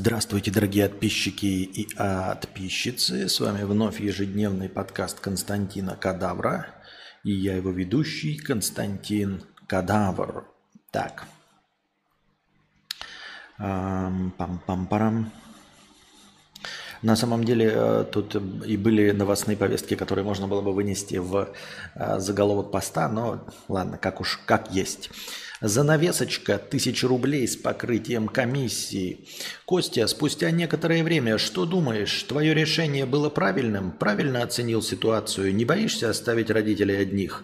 Здравствуйте, дорогие подписчики и подписчицы. С вами вновь ежедневный подкаст Константина Кадавра. И я его ведущий Константин Кадавр. Так. Пам-пам-парам. На самом деле э, тут и были новостные повестки, которые можно было бы вынести в э, заголовок поста, но ладно, как уж как есть. Занавесочка 1000 рублей с покрытием комиссии. Костя, спустя некоторое время, что думаешь? Твое решение было правильным? Правильно оценил ситуацию? Не боишься оставить родителей одних?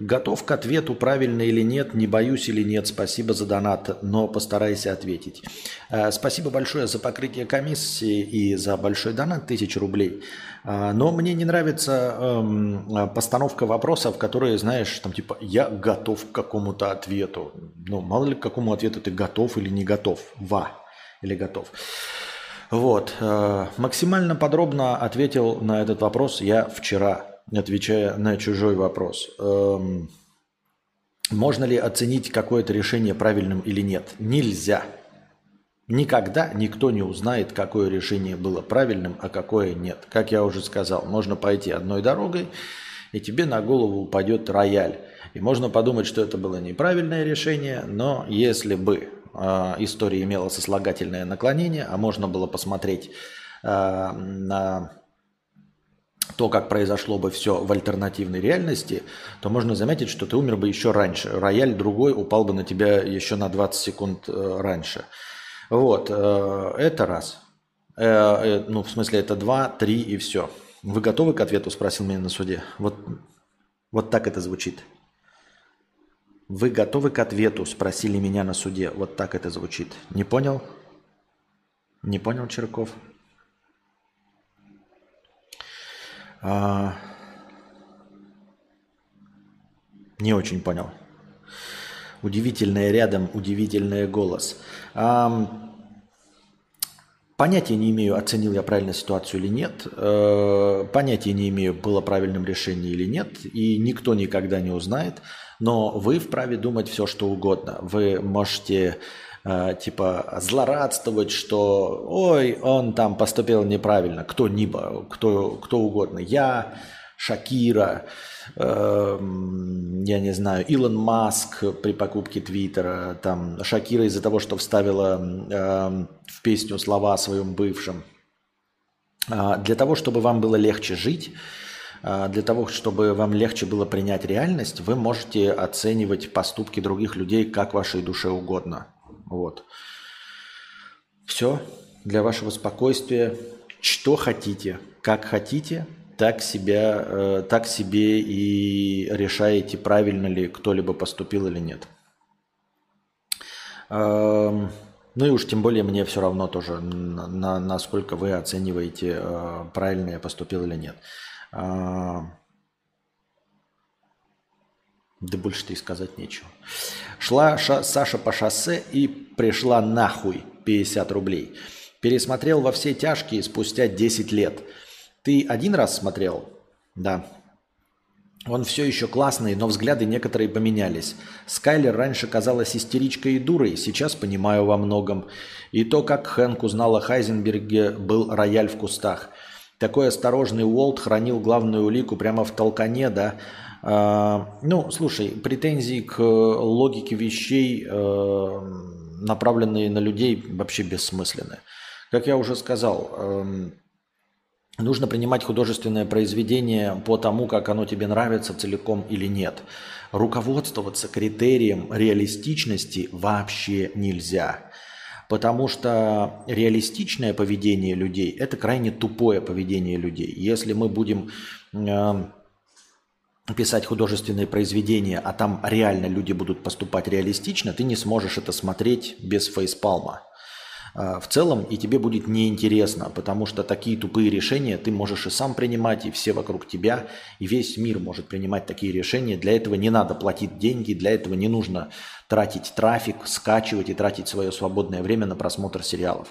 Готов к ответу, правильно или нет, не боюсь или нет. Спасибо за донат, но постарайся ответить. Э, спасибо большое за покрытие комиссии и за большой донат, тысячу рублей. Э, но мне не нравится эм, постановка вопросов, которые, знаешь, там типа «я готов к какому-то ответу». Ну, мало ли к какому ответу ты готов или не готов. Ва или готов. Вот. Э, максимально подробно ответил на этот вопрос я вчера отвечая на чужой вопрос. Эм, можно ли оценить какое-то решение правильным или нет? Нельзя. Никогда никто не узнает, какое решение было правильным, а какое нет. Как я уже сказал, можно пойти одной дорогой, и тебе на голову упадет рояль. И можно подумать, что это было неправильное решение, но если бы э, история имела сослагательное наклонение, а можно было посмотреть э, на то, как произошло бы все в альтернативной реальности, то можно заметить, что ты умер бы еще раньше. Рояль другой упал бы на тебя еще на 20 секунд э, раньше. Вот, э, это раз. Э, ну, в смысле, это два, три и все. Вы готовы к ответу, спросил меня на суде. Вот, вот так это звучит. Вы готовы к ответу, спросили меня на суде. Вот так это звучит. Не понял? Не понял, Черков? А... Не очень понял. Удивительное рядом, удивительный голос. А... Понятия не имею, оценил я правильно ситуацию или нет. Э, понятия не имею, было правильным решение или нет. И никто никогда не узнает. Но вы вправе думать все, что угодно. Вы можете э, типа злорадствовать, что ой, он там поступил неправильно, кто-нибудь, кто, кто угодно. Я, Шакира, э, я не знаю, Илон Маск при покупке Твиттера, там Шакира из-за того, что вставила э, в песню слова о своем бывшем. Э, для того, чтобы вам было легче жить, а, для того, чтобы вам легче было принять реальность, вы можете оценивать поступки других людей как вашей душе угодно. Вот. Все для вашего спокойствия. Что хотите, как хотите, так, себя, э, так себе и решаете, правильно ли кто-либо поступил или нет. Эм, ну и уж тем более мне все равно тоже, на, на, насколько вы оцениваете, э, правильно я поступил или нет. Э, да больше-то и сказать нечего. Шла ша Саша по шоссе и пришла нахуй 50 рублей. Пересмотрел во все тяжкие спустя 10 лет. Ты один раз смотрел? Да. Он все еще классный, но взгляды некоторые поменялись. Скайлер раньше казалась истеричкой и дурой, сейчас понимаю во многом. И то, как Хэнк узнал о Хайзенберге, был рояль в кустах. Такой осторожный Уолт хранил главную улику прямо в толкане, да, ну, слушай, претензии к логике вещей, э, направленные на людей, вообще бессмысленны. Как я уже сказал, эм, нужно принимать художественное произведение по тому, как оно тебе нравится целиком или нет. Руководствоваться критерием реалистичности вообще нельзя. Потому что реалистичное поведение людей – это крайне тупое поведение людей. Если мы будем эм, писать художественные произведения, а там реально люди будут поступать реалистично, ты не сможешь это смотреть без фейспалма. А, в целом и тебе будет неинтересно, потому что такие тупые решения ты можешь и сам принимать, и все вокруг тебя, и весь мир может принимать такие решения. Для этого не надо платить деньги, для этого не нужно тратить трафик, скачивать и тратить свое свободное время на просмотр сериалов.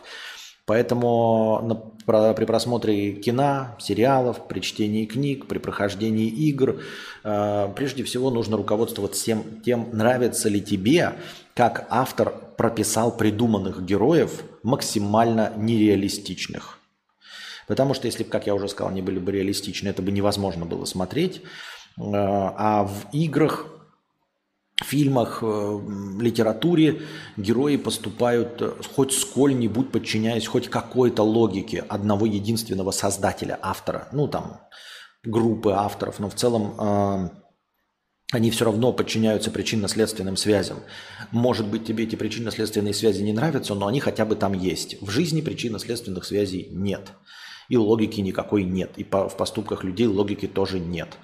Поэтому при просмотре кино, сериалов, при чтении книг, при прохождении игр, э, прежде всего нужно руководствоваться тем, тем, нравится ли тебе, как автор прописал придуманных героев максимально нереалистичных. Потому что если бы, как я уже сказал, они были бы реалистичны, это бы невозможно было смотреть. Э, а в играх фильмах, э, литературе герои поступают э, хоть сколь-нибудь подчиняясь хоть какой-то логике одного единственного создателя, автора. Ну, там, группы авторов, но в целом э, они все равно подчиняются причинно-следственным связям. Может быть, тебе эти причинно-следственные связи не нравятся, но они хотя бы там есть. В жизни причинно-следственных связей нет. И логики никакой нет. И по, в поступках людей логики тоже нет.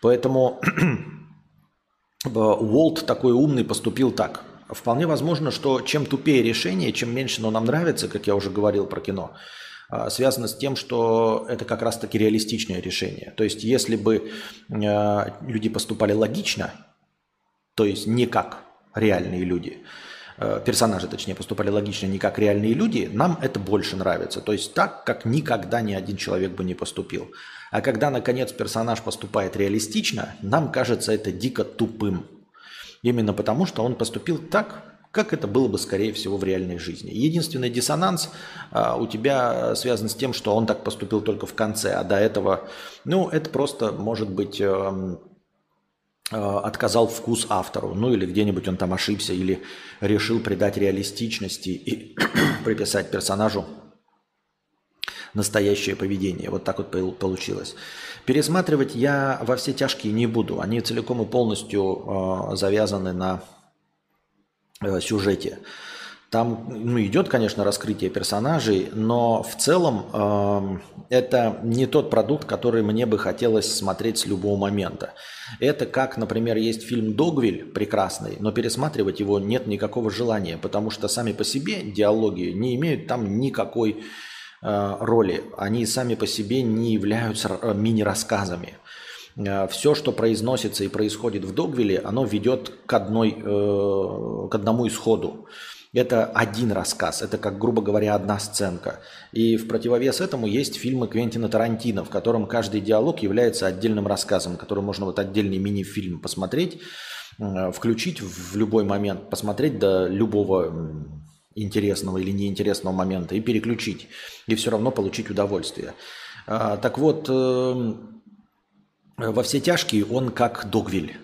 Поэтому Уолт такой умный поступил так. Вполне возможно, что чем тупее решение, чем меньше оно нам нравится, как я уже говорил про кино, а, связано с тем, что это как раз-таки реалистичное решение. То есть если бы а, люди поступали логично, то есть не как реальные люди, персонажи, точнее, поступали логично не как реальные люди, нам это больше нравится. То есть так, как никогда ни один человек бы не поступил. А когда, наконец, персонаж поступает реалистично, нам кажется это дико тупым. Именно потому, что он поступил так, как это было бы, скорее всего, в реальной жизни. Единственный диссонанс а, у тебя связан с тем, что он так поступил только в конце, а до этого, ну, это просто, может быть, э, э, отказал вкус автору, ну, или где-нибудь он там ошибся, или решил придать реалистичности и приписать персонажу настоящее поведение. Вот так вот получилось. Пересматривать я во все тяжкие не буду. Они целиком и полностью э, завязаны на э, сюжете. Там ну, идет, конечно, раскрытие персонажей, но в целом э, это не тот продукт, который мне бы хотелось смотреть с любого момента. Это как, например, есть фильм «Догвиль» прекрасный, но пересматривать его нет никакого желания, потому что сами по себе диалоги не имеют там никакой роли, они сами по себе не являются э, мини-рассказами. Э, Все, что произносится и происходит в Догвилле, оно ведет к, одной, к одному исходу. Это один рассказ, это, как грубо говоря, одна сценка. И в противовес этому есть фильмы Квентина Тарантино, в котором каждый диалог является отдельным рассказом, который можно вот отдельный мини-фильм посмотреть, включить в любой момент, посмотреть до любого интересного или неинтересного момента и переключить, и все равно получить удовольствие. А, так вот, э, во все тяжкие он как Догвиль.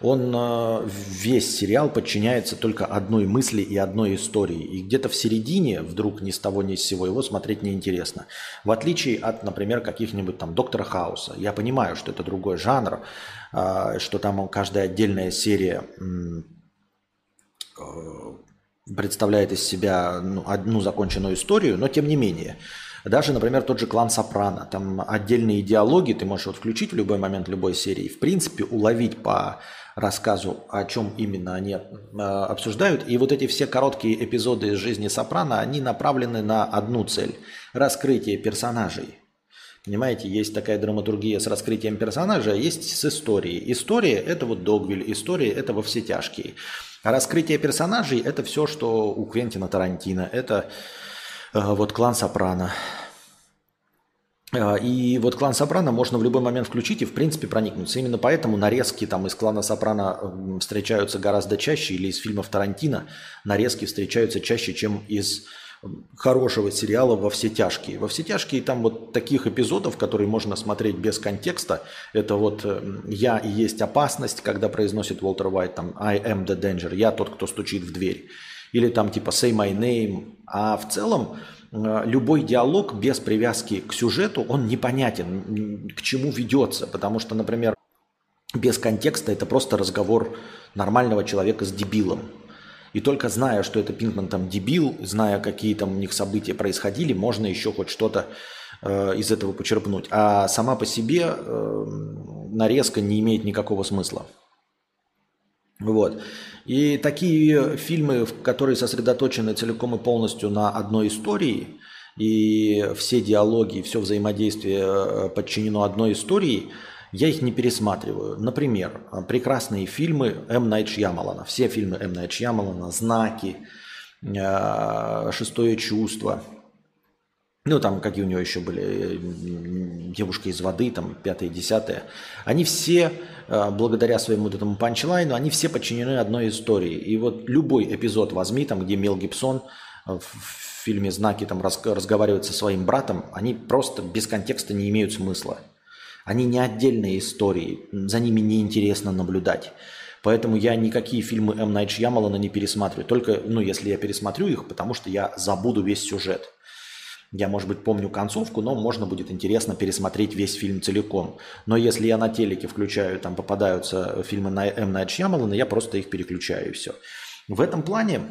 Он э, весь сериал подчиняется только одной мысли и одной истории. И где-то в середине, вдруг ни с того ни с сего, его смотреть неинтересно. В отличие от, например, каких-нибудь там Доктора Хауса. Я понимаю, что это другой жанр, а, что там каждая отдельная серия э, представляет из себя ну, одну законченную историю, но тем не менее. Даже, например, тот же клан Сопрано. Там отдельные диалоги ты можешь вот включить в любой момент любой серии. В принципе, уловить по рассказу, о чем именно они э, обсуждают. И вот эти все короткие эпизоды из жизни Сопрано, они направлены на одну цель – раскрытие персонажей. Понимаете, есть такая драматургия с раскрытием персонажа, а есть с историей. История – это вот Догвиль, история – это во все тяжкие. А раскрытие персонажей – это все, что у Квентина Тарантино. Это э, вот клан Сопрано. Э, и вот клан Сопрано можно в любой момент включить и, в принципе, проникнуться. Именно поэтому нарезки там из клана Сопрано встречаются гораздо чаще, или из фильмов Тарантино нарезки встречаются чаще, чем из хорошего сериала «Во все тяжкие». «Во все тяжкие» там вот таких эпизодов, которые можно смотреть без контекста. Это вот э, «Я и есть опасность», когда произносит Уолтер Уайт там «I am the danger», «Я тот, кто стучит в дверь». Или там типа «Say my name». А в целом э, любой диалог без привязки к сюжету, он непонятен, к чему ведется. Потому что, например, без контекста это просто разговор нормального человека с дебилом. И только зная, что это Пинкман там дебил, зная, какие там у них события происходили, можно еще хоть что-то э, из этого почерпнуть. А сама по себе э, нарезка не имеет никакого смысла. Вот. И такие фильмы, которые сосредоточены целиком и полностью на одной истории, и все диалоги, все взаимодействие э, подчинено одной истории – я их не пересматриваю. Например, прекрасные фильмы М. Найт Шьямалана. Все фильмы М. Найт Шьямалана, «Знаки», э, «Шестое чувство», ну, там, какие у него еще были, девушка из воды, там, пятое, десятое, они все, э, благодаря своему вот этому панчлайну, они все подчинены одной истории. И вот любой эпизод возьми, там, где Мел Гибсон в фильме «Знаки» там разговаривает со своим братом, они просто без контекста не имеют смысла. Они не отдельные истории, за ними неинтересно наблюдать. Поэтому я никакие фильмы М. Найт Шьямалана не пересматриваю. Только, ну, если я пересмотрю их, потому что я забуду весь сюжет. Я, может быть, помню концовку, но можно будет интересно пересмотреть весь фильм целиком. Но если я на телеке включаю, там попадаются фильмы на М. Найт Шьямалана, я просто их переключаю и все. В этом плане,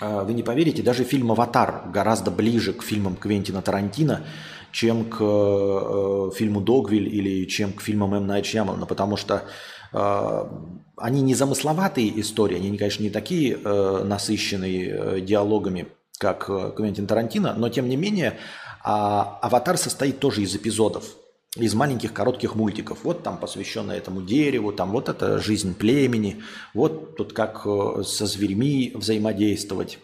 а, вы не поверите, даже фильм «Аватар» гораздо ближе к фильмам Квентина Тарантино, чем к э, фильму «Догвиль» или чем к фильмам М. Найт Шьямалана, потому что э, они не замысловатые истории, они, конечно, не такие э, насыщенные диалогами, как э, Квентин Тарантино, но тем не менее а, «Аватар» состоит тоже из эпизодов, из маленьких коротких мультиков. Вот там посвященное этому дереву, там вот это жизнь племени, вот тут как э, со зверьми взаимодействовать.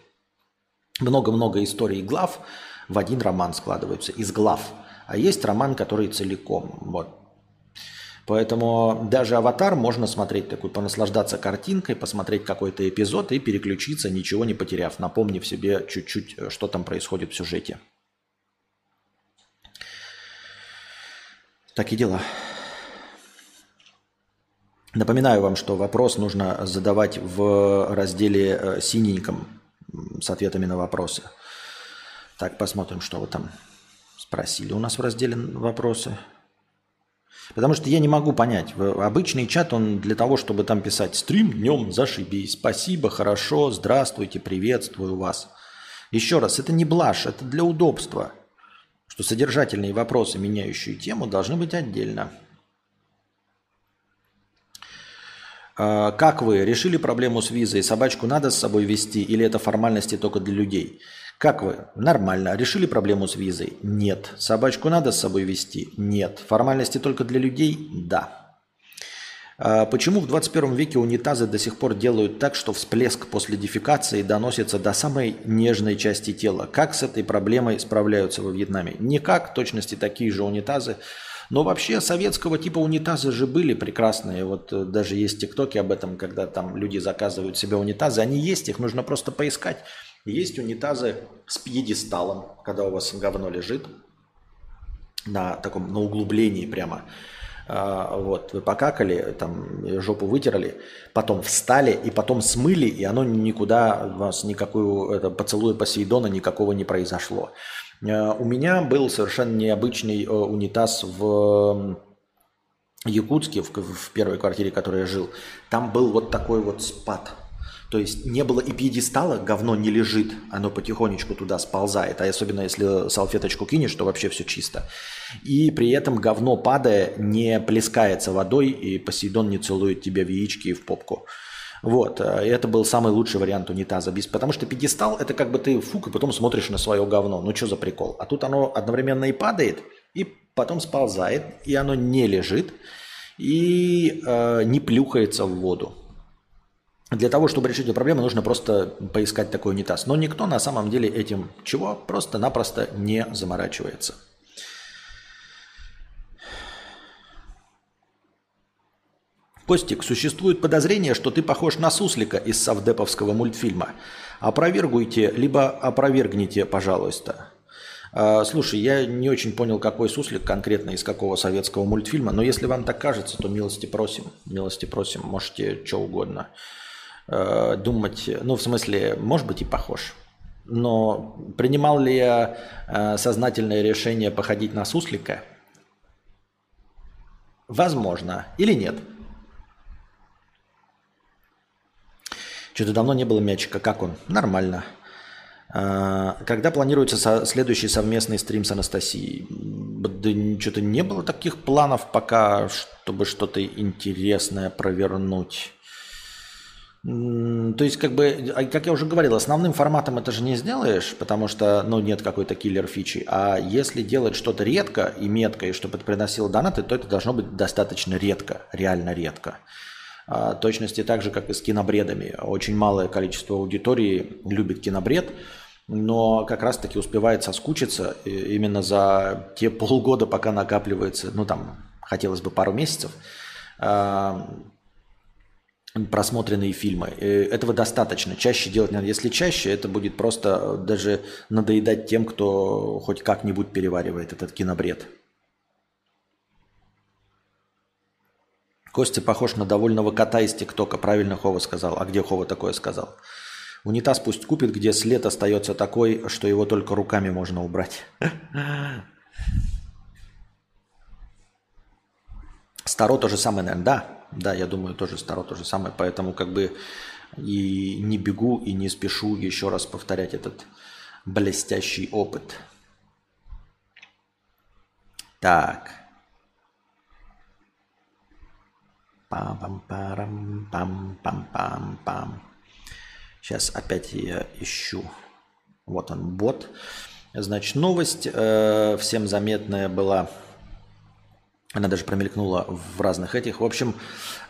Много-много историй глав в один роман складываются из глав. А есть роман, который целиком. Вот. Поэтому даже «Аватар» можно смотреть такой, понаслаждаться картинкой, посмотреть какой-то эпизод и переключиться, ничего не потеряв, напомнив себе чуть-чуть, э, что там происходит в сюжете. Так и дела. Напоминаю вам, что вопрос нужно задавать в разделе э, синеньком с ответами на вопросы. Так, посмотрим, что вы там спросили у нас в разделе вопросы. Потому что я не могу понять. Обычный чат, он для того, чтобы там писать «Стрим днем, зашибись, спасибо, хорошо, здравствуйте, приветствую вас». Еще раз, это не блажь, это для удобства. Что содержательные вопросы, меняющие тему, должны быть отдельно. А, как вы решили проблему с визой? Собачку надо с собой вести или это формальности только для людей? Как вы? Нормально. Решили проблему с визой? Нет. Собачку надо с собой вести? Нет. Формальности только для людей? Да. А почему в 21 веке унитазы до сих пор делают так, что всплеск после дефекации доносится до самой нежной части тела? Как с этой проблемой справляются во Вьетнаме? Никак, точности такие же унитазы. Но вообще советского типа унитазы же были прекрасные. Вот э, даже есть тиктоки об этом, когда там люди заказывают себе унитазы. Они есть, их нужно просто поискать. Есть унитазы с пьедесталом, когда у вас говно лежит на таком, на углублении прямо. А, вот, вы покакали, там, жопу вытерли, потом встали и потом смыли, и оно никуда, у вас никакую, это, поцелуя Посейдона никакого не произошло. А, у меня был совершенно необычный э, унитаз в Якутске, в, в первой квартире, в которой я жил. Там был вот такой вот спад – то есть не было и пьедестала, говно не лежит, оно потихонечку туда сползает. А особенно если салфеточку кинешь, то вообще все чисто. И при этом говно, падая, не плескается водой, и Посейдон не целует тебя в яички и в попку. Вот, э, это был самый лучший вариант унитаза. Потому что пьедестал – это как бы ты фук, и потом смотришь на свое говно. Ну, что за прикол? А тут оно одновременно и падает, и потом сползает, и оно не лежит, и э, не плюхается в воду. Для того, чтобы решить эту проблему, нужно просто поискать такой унитаз. Но никто на самом деле этим чего просто-напросто не заморачивается. Костик, существует подозрение, что ты похож на суслика из совдеповского мультфильма. Опровергуйте, либо опровергните, пожалуйста. А, слушай, я не очень понял, какой суслик конкретно из какого советского мультфильма, но если вам так кажется, то милости просим, милости просим, можете что угодно. Э, думать, ну, в смысле, может быть и похож. Но принимал ли я э, сознательное решение походить на суслика? Возможно. Или нет. Что-то давно не было мячика. Как он? Нормально. Э, когда планируется следующий совместный стрим с Анастасией? Да что-то не было таких планов пока, чтобы что-то интересное провернуть. То есть, как бы, а, как я уже говорил, основным форматом это же не сделаешь, потому что, ну, нет какой-то киллер-фичи. А если делать что-то редко и метко, и чтобы это приносило донаты, то это должно быть достаточно редко, реально редко. А, точности так же, как и с кинобредами. Очень малое количество аудитории любит кинобред, но как раз-таки успевает соскучиться именно за те полгода, пока накапливается, ну там, хотелось бы пару месяцев, а, просмотренные фильмы. Этого достаточно. Чаще делать надо. Если чаще, это будет просто даже надоедать тем, кто хоть как-нибудь переваривает этот кинобред. Костя похож на довольного кота из ТикТока. Правильно Хова сказал. А где Хова такое сказал? Унитаз пусть купит, где след остается такой, что его только руками можно убрать. Старо то же самое, наверное. Да, да, я думаю, тоже Старо то же самое. Поэтому как бы и не бегу, и не спешу еще раз повторять этот блестящий опыт. Так. Пам-пам-парам-пам-пам-пам-пам. Сейчас опять я ищу. Вот он, бот. Значит, новость э, всем заметная была. Она даже промелькнула в разных этих. В общем,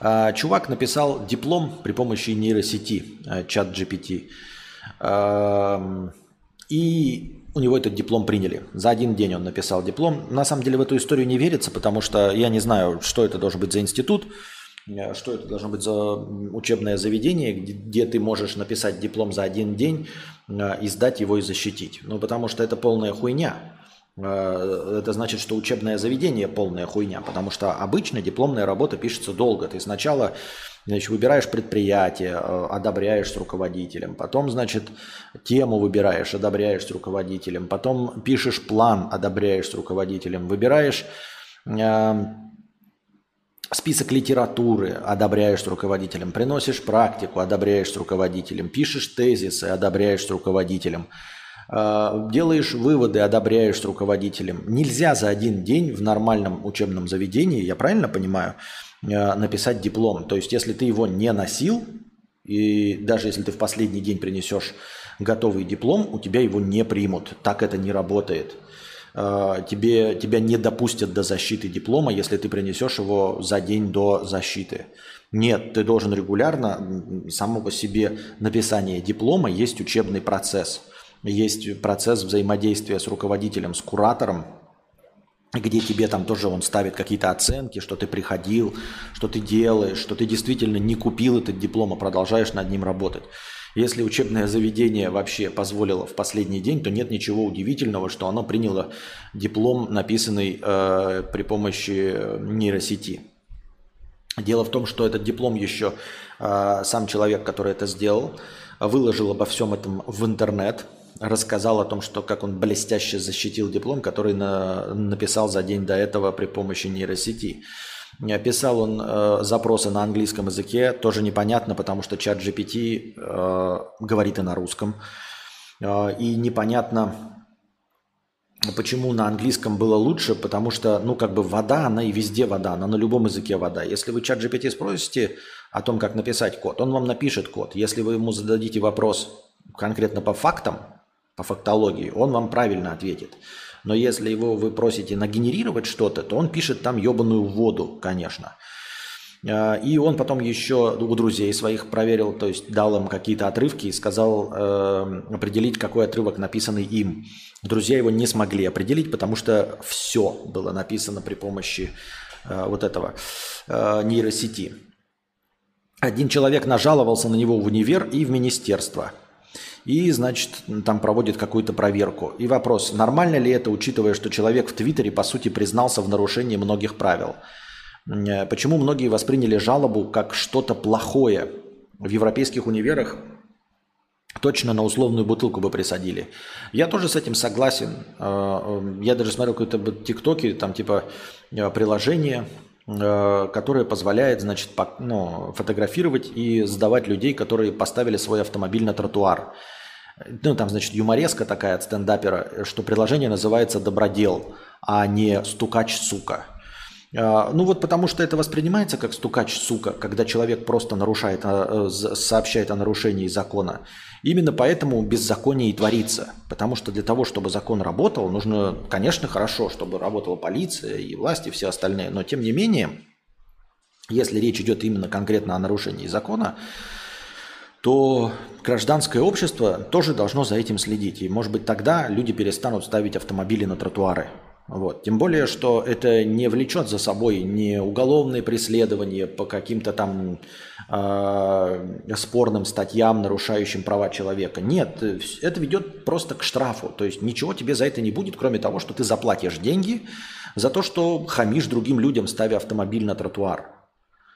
э, чувак написал диплом при помощи нейросети, э, чат GPT. И у него этот диплом приняли. За один день он написал диплом. На самом деле в эту историю не верится, потому что я не знаю, что это должен быть за институт. Э, что это должно быть за учебное заведение, где, ты можешь написать диплом за один день, э, издать его и защитить. Ну, потому что это полная хуйня. Э, это значит, что учебное заведение полная хуйня, потому что обычно дипломная работа пишется долго. Ты сначала значит, выбираешь предприятие, одобряешь с руководителем, потом, значит, тему выбираешь, одобряешь с руководителем, потом пишешь план, одобряешь с руководителем, выбираешь список литературы, одобряешь с руководителем, приносишь практику, одобряешь с руководителем, пишешь тезисы, одобряешь с руководителем, э, делаешь выводы, одобряешь с руководителем. Нельзя за один день в нормальном учебном заведении, я правильно понимаю, э, написать диплом. То есть, если ты его не носил, и даже если ты в последний день принесешь готовый диплом, у тебя его не примут. Так это не работает. Э, тебе, тебя не допустят до защиты диплома, если ты принесешь его за день до защиты. Нет, ты должен регулярно, само по себе написание диплома есть учебный процесс. Есть процесс взаимодействия с руководителем, с куратором, где тебе там тоже он ставит какие-то оценки, что ты приходил, что ты делаешь, что ты действительно не купил этот диплом, а продолжаешь над ним работать. Если учебное заведение вообще позволило в последний день, то нет ничего удивительного, что оно приняло диплом, написанный э, при помощи нейросети. Дело в том, что этот диплом еще э, сам человек, который это сделал, выложил обо всем этом в интернет, рассказал о том, что как он блестяще защитил диплом, который на, написал за день до этого при помощи нейросети. Писал он э, запросы на английском языке, тоже непонятно, потому что чат GPT э, говорит и на русском. Э, и непонятно, почему на английском было лучше, потому что, ну, как бы вода, она и везде вода, она на любом языке вода. Если вы чат GPT спросите о том, как написать код, он вам напишет код. Если вы ему зададите вопрос конкретно по фактам, по фактологии, он вам правильно ответит. Но если его вы просите нагенерировать что-то, то он пишет там ебаную воду, конечно. А, и он потом еще у друзей своих проверил, то есть дал им какие-то отрывки и сказал э, определить, какой отрывок написанный им. Друзья его не смогли определить, потому что все было написано при помощи э, вот этого э, нейросети. Один человек нажаловался на него в универ и в министерство – и, значит, там проводит какую-то проверку. И вопрос, нормально ли это, учитывая, что человек в Твиттере, по сути, признался в нарушении многих правил? Э, почему многие восприняли жалобу как что-то плохое? В европейских универах точно на условную бутылку бы присадили. Я тоже с этим согласен. Э, э, я даже смотрел какие-то тиктоки, там типа приложение, которое позволяет, значит, ну, фотографировать и сдавать людей, которые поставили свой автомобиль на тротуар. Ну, там, значит, юмореска такая от стендапера, что приложение называется «Добродел», а не «Стукач, сука». А, ну вот потому что это воспринимается как стукач, сука, когда человек просто нарушает, э, сообщает о нарушении закона. Именно поэтому беззаконие и творится. Потому что для того, чтобы закон работал, нужно, конечно, хорошо, чтобы работала полиция и власти, и все остальные. Но тем не менее, если речь идет именно конкретно о нарушении закона, то гражданское общество тоже должно за этим следить. И, может быть, тогда люди перестанут ставить автомобили на тротуары. Вот. Тем более, что это не влечет за собой не уголовные преследования по каким-то там э, спорным статьям, нарушающим права человека. Нет, это ведет просто к штрафу. То есть ничего тебе за это не будет, кроме того, что ты заплатишь деньги за то, что хамишь другим людям, ставя автомобиль на тротуар.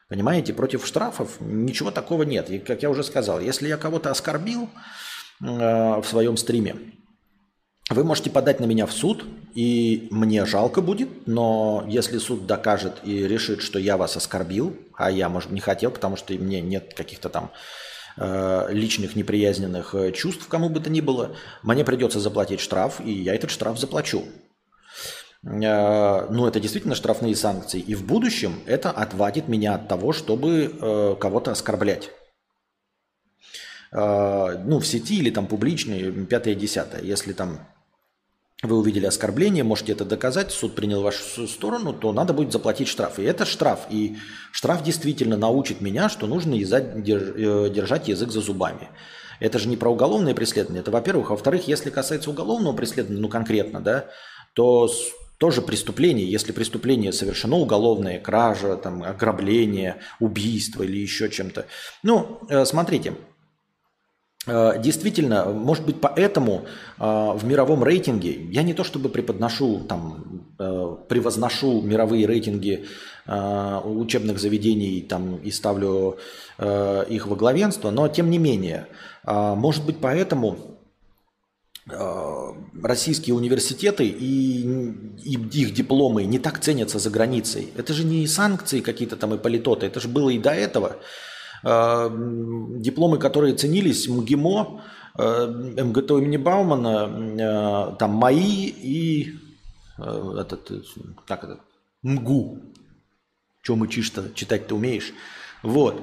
Понимаете, против штрафов ничего такого нет. И, как я уже сказал, если я кого-то оскорбил э, в своем стриме, вы можете подать на меня в суд, и мне жалко будет, но если суд докажет и решит, что я вас оскорбил, а я, может, не хотел, потому что мне нет каких-то там э, личных неприязненных э, чувств кому бы то ни было, мне придется заплатить штраф, и я этот штраф заплачу. Э, ну, это действительно штрафные санкции. И в будущем это отвадит меня от того, чтобы э, кого-то оскорблять. Э, ну, в сети или там публичные, пятое, десятое. Если там вы увидели оскорбление, можете это доказать, суд принял вашу сторону, то надо будет заплатить штраф. И это штраф. И штраф действительно научит меня, что нужно э, держать язык за зубами. Это же не про уголовное преследование. Это, во-первых. А во-вторых, если касается уголовного преследования, ну конкретно, да, то тоже преступление. Если преступление совершено уголовное, кража, там, ограбление, убийство или еще чем-то. Ну, э, смотрите, действительно, может быть, поэтому э, в мировом рейтинге я не то чтобы преподношу, там, э, превозношу мировые рейтинги учебных заведений там, и ставлю их во главенство, но тем не менее, может быть, поэтому российские университеты и, и их дипломы не так ценятся за границей. Это же не санкции какие-то там и политоты, это же было и до этого. Э, дипломы, которые ценились, МГИМО, э, МГТУ имени Баумана, э, там МАИ и этот, как это, МГУ. Чем учишь-то, читать-то умеешь. Вот.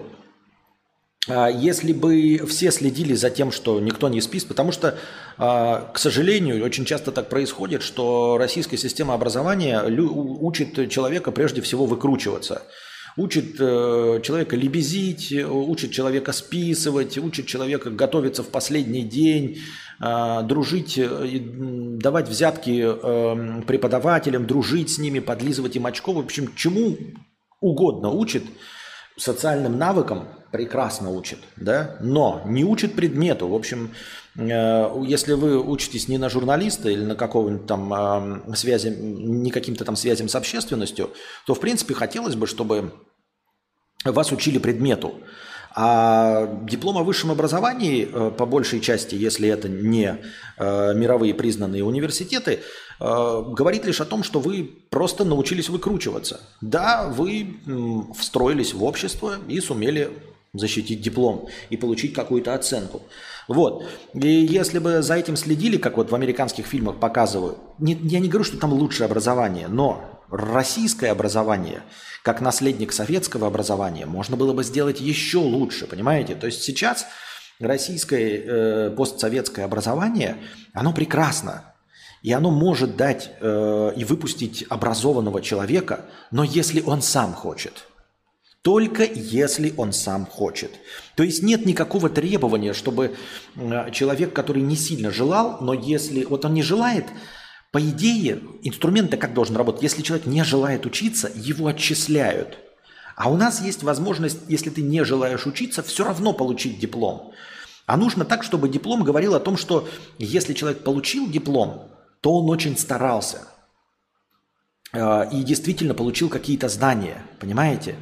А если бы все следили за тем, что никто не спит, потому что, к сожалению, очень часто так происходит, что российская система образования учит человека прежде всего выкручиваться – учит э, человека лебезить, учит человека списывать, учит человека готовиться в последний день, э, дружить, э, давать взятки э, преподавателям, дружить с ними, подлизывать им очко. В общем, чему угодно учит, социальным навыкам прекрасно учит, да, но не учит предмету. В общем, если вы учитесь не на журналиста или на какого-нибудь там э, связи, не каким-то там связям с общественностью, то, в принципе, хотелось бы, чтобы вас учили предмету. А диплом о высшем образовании, э, по большей части, если это не э, мировые признанные университеты, э, говорит лишь о том, что вы просто научились выкручиваться. Да, вы встроились в общество и сумели защитить диплом и получить какую-то оценку. Вот. И если бы за этим следили, как вот в американских фильмах показывают, не, я не говорю, что там лучшее образование, но российское образование – как наследник советского образования можно было бы сделать еще лучше, понимаете? То есть сейчас российское э, постсоветское образование, оно прекрасно. И оно может дать э, и выпустить образованного человека, но если он сам хочет. Только если он сам хочет. То есть нет никакого требования, чтобы э, человек, который не сильно желал, но если вот он не желает, по идее, инструмент как должен работать? Если человек не желает учиться, его отчисляют. А у нас есть возможность, если ты не желаешь учиться, все равно получить диплом. А нужно так, чтобы диплом говорил о том, что если человек получил диплом, то он очень старался. Э, и действительно получил какие-то знания, понимаете?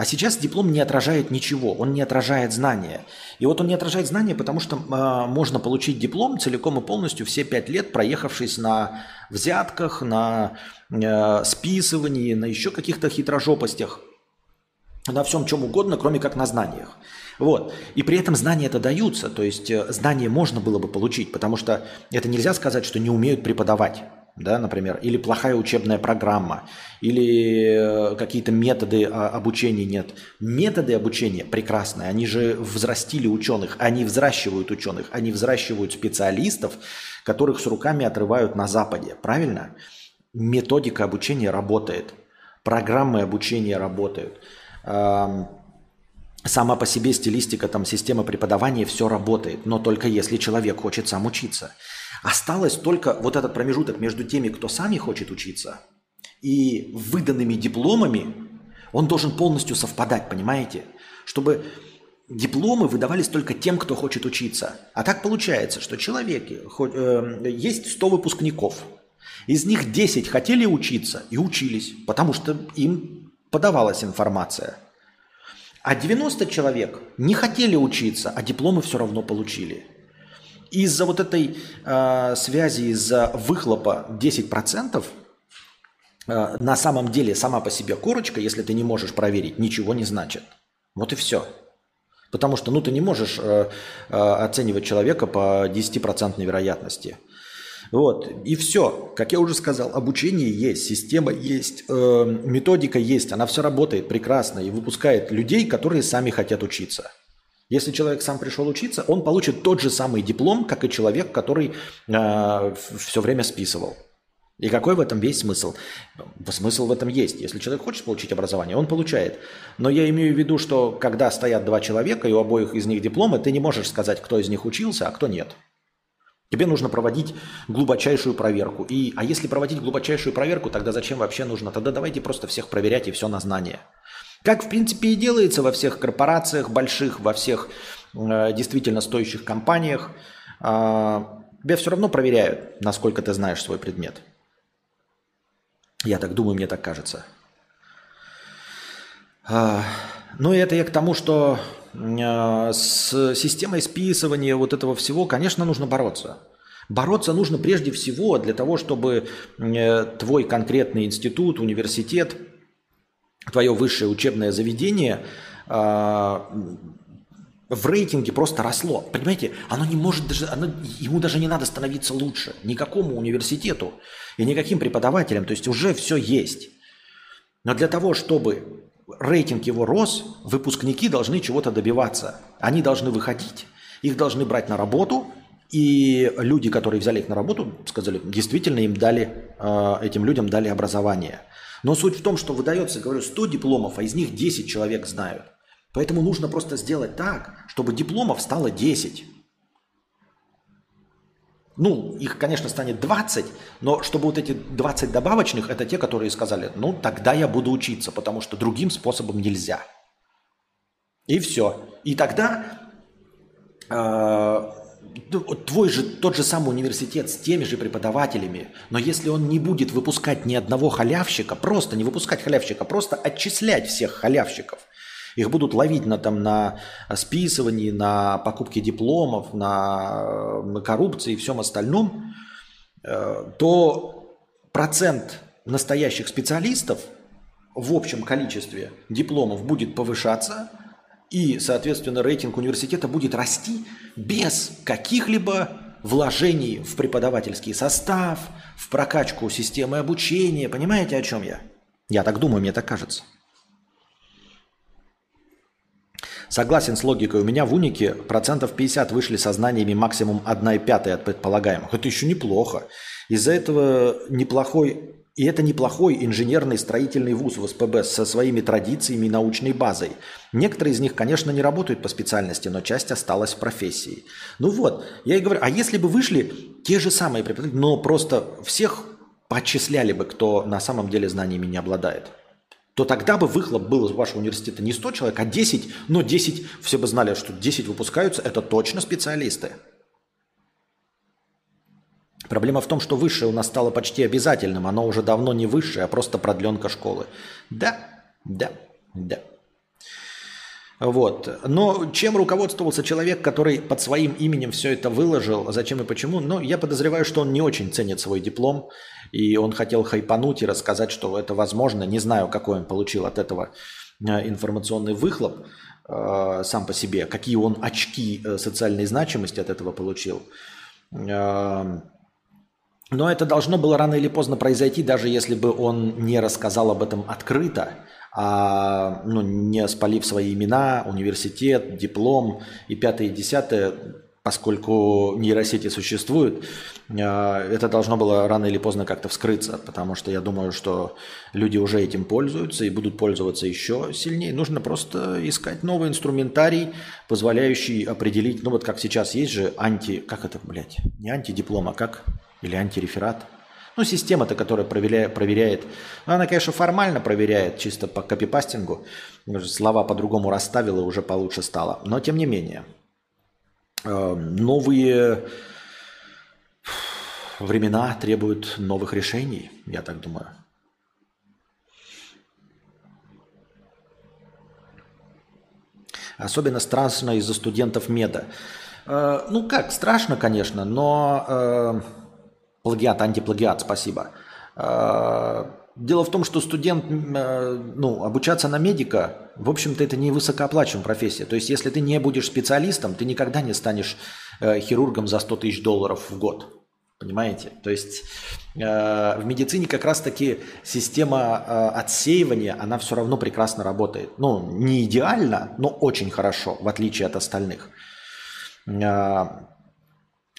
А сейчас диплом не отражает ничего, он не отражает знания. И вот он не отражает знания, потому что э, можно получить диплом целиком и полностью все пять лет, проехавшись на взятках, на э, списывании, на еще каких-то хитрожопостях, на всем чем угодно, кроме как на знаниях. Вот. И при этом знания это даются, то есть э, знания можно было бы получить, потому что это нельзя сказать, что не умеют преподавать да, например, или плохая учебная программа, или э, какие-то методы а, обучения нет. Методы обучения прекрасные, они же взрастили ученых, они взращивают ученых, они взращивают специалистов, которых с руками отрывают на Западе, правильно? Методика обучения работает, программы обучения работают. сама по себе стилистика, там, система преподавания, все работает, но только если человек хочет сам учиться. Осталось только вот этот промежуток между теми, кто сами хочет учиться, и выданными дипломами, он должен полностью совпадать, понимаете? Чтобы дипломы выдавались только тем, кто хочет учиться. А так получается, что человеки, э, есть 100 выпускников, из них 10 хотели учиться и учились, потому что им подавалась информация – а 90 человек не хотели учиться, а дипломы все равно получили. Из-за вот этой э, связи, из-за выхлопа 10%, э, на самом деле сама по себе корочка, если ты не можешь проверить, ничего не значит. Вот и все. Потому что ну, ты не можешь э, э, оценивать человека по 10% вероятности. Вот, и все. Как я уже сказал, обучение есть, система есть, э, методика есть, она все работает прекрасно и выпускает людей, которые сами хотят учиться. Если человек сам пришел учиться, он получит тот же самый диплом, как и человек, который э, все время списывал. И какой в этом весь смысл? Смысл в этом есть. Если человек хочет получить образование, он получает. Но я имею в виду, что когда стоят два человека, и у обоих из них дипломы, ты не можешь сказать, кто из них учился, а кто нет. Тебе нужно проводить глубочайшую проверку. И, а если проводить глубочайшую проверку, тогда зачем вообще нужно? Тогда давайте просто всех проверять и все на знание. Как, в принципе, и делается во всех корпорациях больших, во всех э, действительно стоящих компаниях. Э, тебя все равно проверяют, насколько ты знаешь свой предмет. Я так думаю, мне так кажется. Э, ну и это я к тому, что Э, с системой списывания вот этого всего, конечно, нужно бороться. Бороться нужно прежде всего для того, чтобы э, твой конкретный институт, университет, твое высшее учебное заведение э, в рейтинге просто росло. Понимаете, оно не может даже, оно, ему даже не надо становиться лучше. Никакому университету и никаким преподавателям. То есть уже все есть. Но для того, чтобы рейтинг его рос, выпускники должны чего-то добиваться. Они должны выходить, их должны брать на работу, и люди, которые взяли их на работу, сказали, действительно им дали, э, этим людям дали образование. Но суть в том, что выдается, говорю, 100 дипломов, а из них 10 человек знают. Поэтому нужно просто сделать так, чтобы дипломов стало 10. Ну, их, конечно, станет 20, но чтобы вот эти 20 добавочных, это те, которые сказали, ну, тогда я буду учиться, потому что другим способом нельзя. И все. И тогда э, твой же, тот же самый университет с теми же преподавателями, но если он не будет выпускать ни одного халявщика, просто не выпускать халявщика, просто отчислять всех халявщиков, их будут ловить на, там, на списывании, на покупке дипломов, на, на коррупции и всем остальном, э, то процент настоящих специалистов в общем количестве дипломов будет повышаться, и, соответственно, рейтинг университета будет расти без каких-либо вложений в преподавательский состав, в прокачку системы обучения. Понимаете, о чем я? Я так думаю, мне так кажется. Согласен с логикой. У меня в унике процентов 50 вышли со знаниями максимум 1,5 от предполагаемых. Это еще неплохо. Из-за этого неплохой и это неплохой инженерный строительный вуз в СПБ со своими традициями и научной базой. Некоторые из них, конечно, не работают по специальности, но часть осталась в профессии. Ну вот, я и говорю, а если бы вышли те же самые преподаватели, но просто всех поотчисляли бы, кто на самом деле знаниями не обладает то тогда бы выхлоп был из вашего университета не 100 человек, а 10, но 10, все бы знали, что 10 выпускаются, это точно специалисты. Проблема в том, что высшее у нас стало почти обязательным, оно уже давно не высшее, а просто продленка школы. Да, да, да. Вот. Но чем руководствовался человек, который под своим именем все это выложил, зачем и почему? Ну, я подозреваю, что он не очень ценит свой диплом, и он хотел хайпануть и рассказать, что это возможно. Не знаю, какой он получил от этого э, информационный выхлоп э, сам по себе, какие он очки э, социальной значимости от этого получил. Э, но это должно было рано или поздно произойти, даже если бы он не рассказал об этом открыто – а, ну, не спалив свои имена, университет, диплом и пятое и десятое, поскольку нейросети существуют, это должно было рано или поздно как-то вскрыться, потому что я думаю, что люди уже этим пользуются и будут пользоваться еще сильнее. Нужно просто искать новый инструментарий, позволяющий определить, ну вот как сейчас есть же анти, как это, блядь, не антидиплом, а как, или антиреферат – ну, система-то, которая проверяет, проверяет, ну, она, конечно, формально проверяет, чисто по копипастингу, слова по-другому расставила, уже получше стало. Но, тем не менее, э, новые времена требуют новых решений, я так думаю. Особенно страшно из-за студентов меда. Э, ну как, страшно, конечно, но э, Плагиат, антиплагиат, спасибо. А, дело в том, что студент, э, ну, обучаться на медика, в общем-то, это не высокооплачиваемая профессия. То есть, если ты не будешь специалистом, ты никогда не станешь э, хирургом за 100 тысяч долларов в год. Понимаете? То есть э, в медицине как раз-таки система отсеивания, она все равно прекрасно работает. Ну, не идеально, но очень хорошо, в отличие от остальных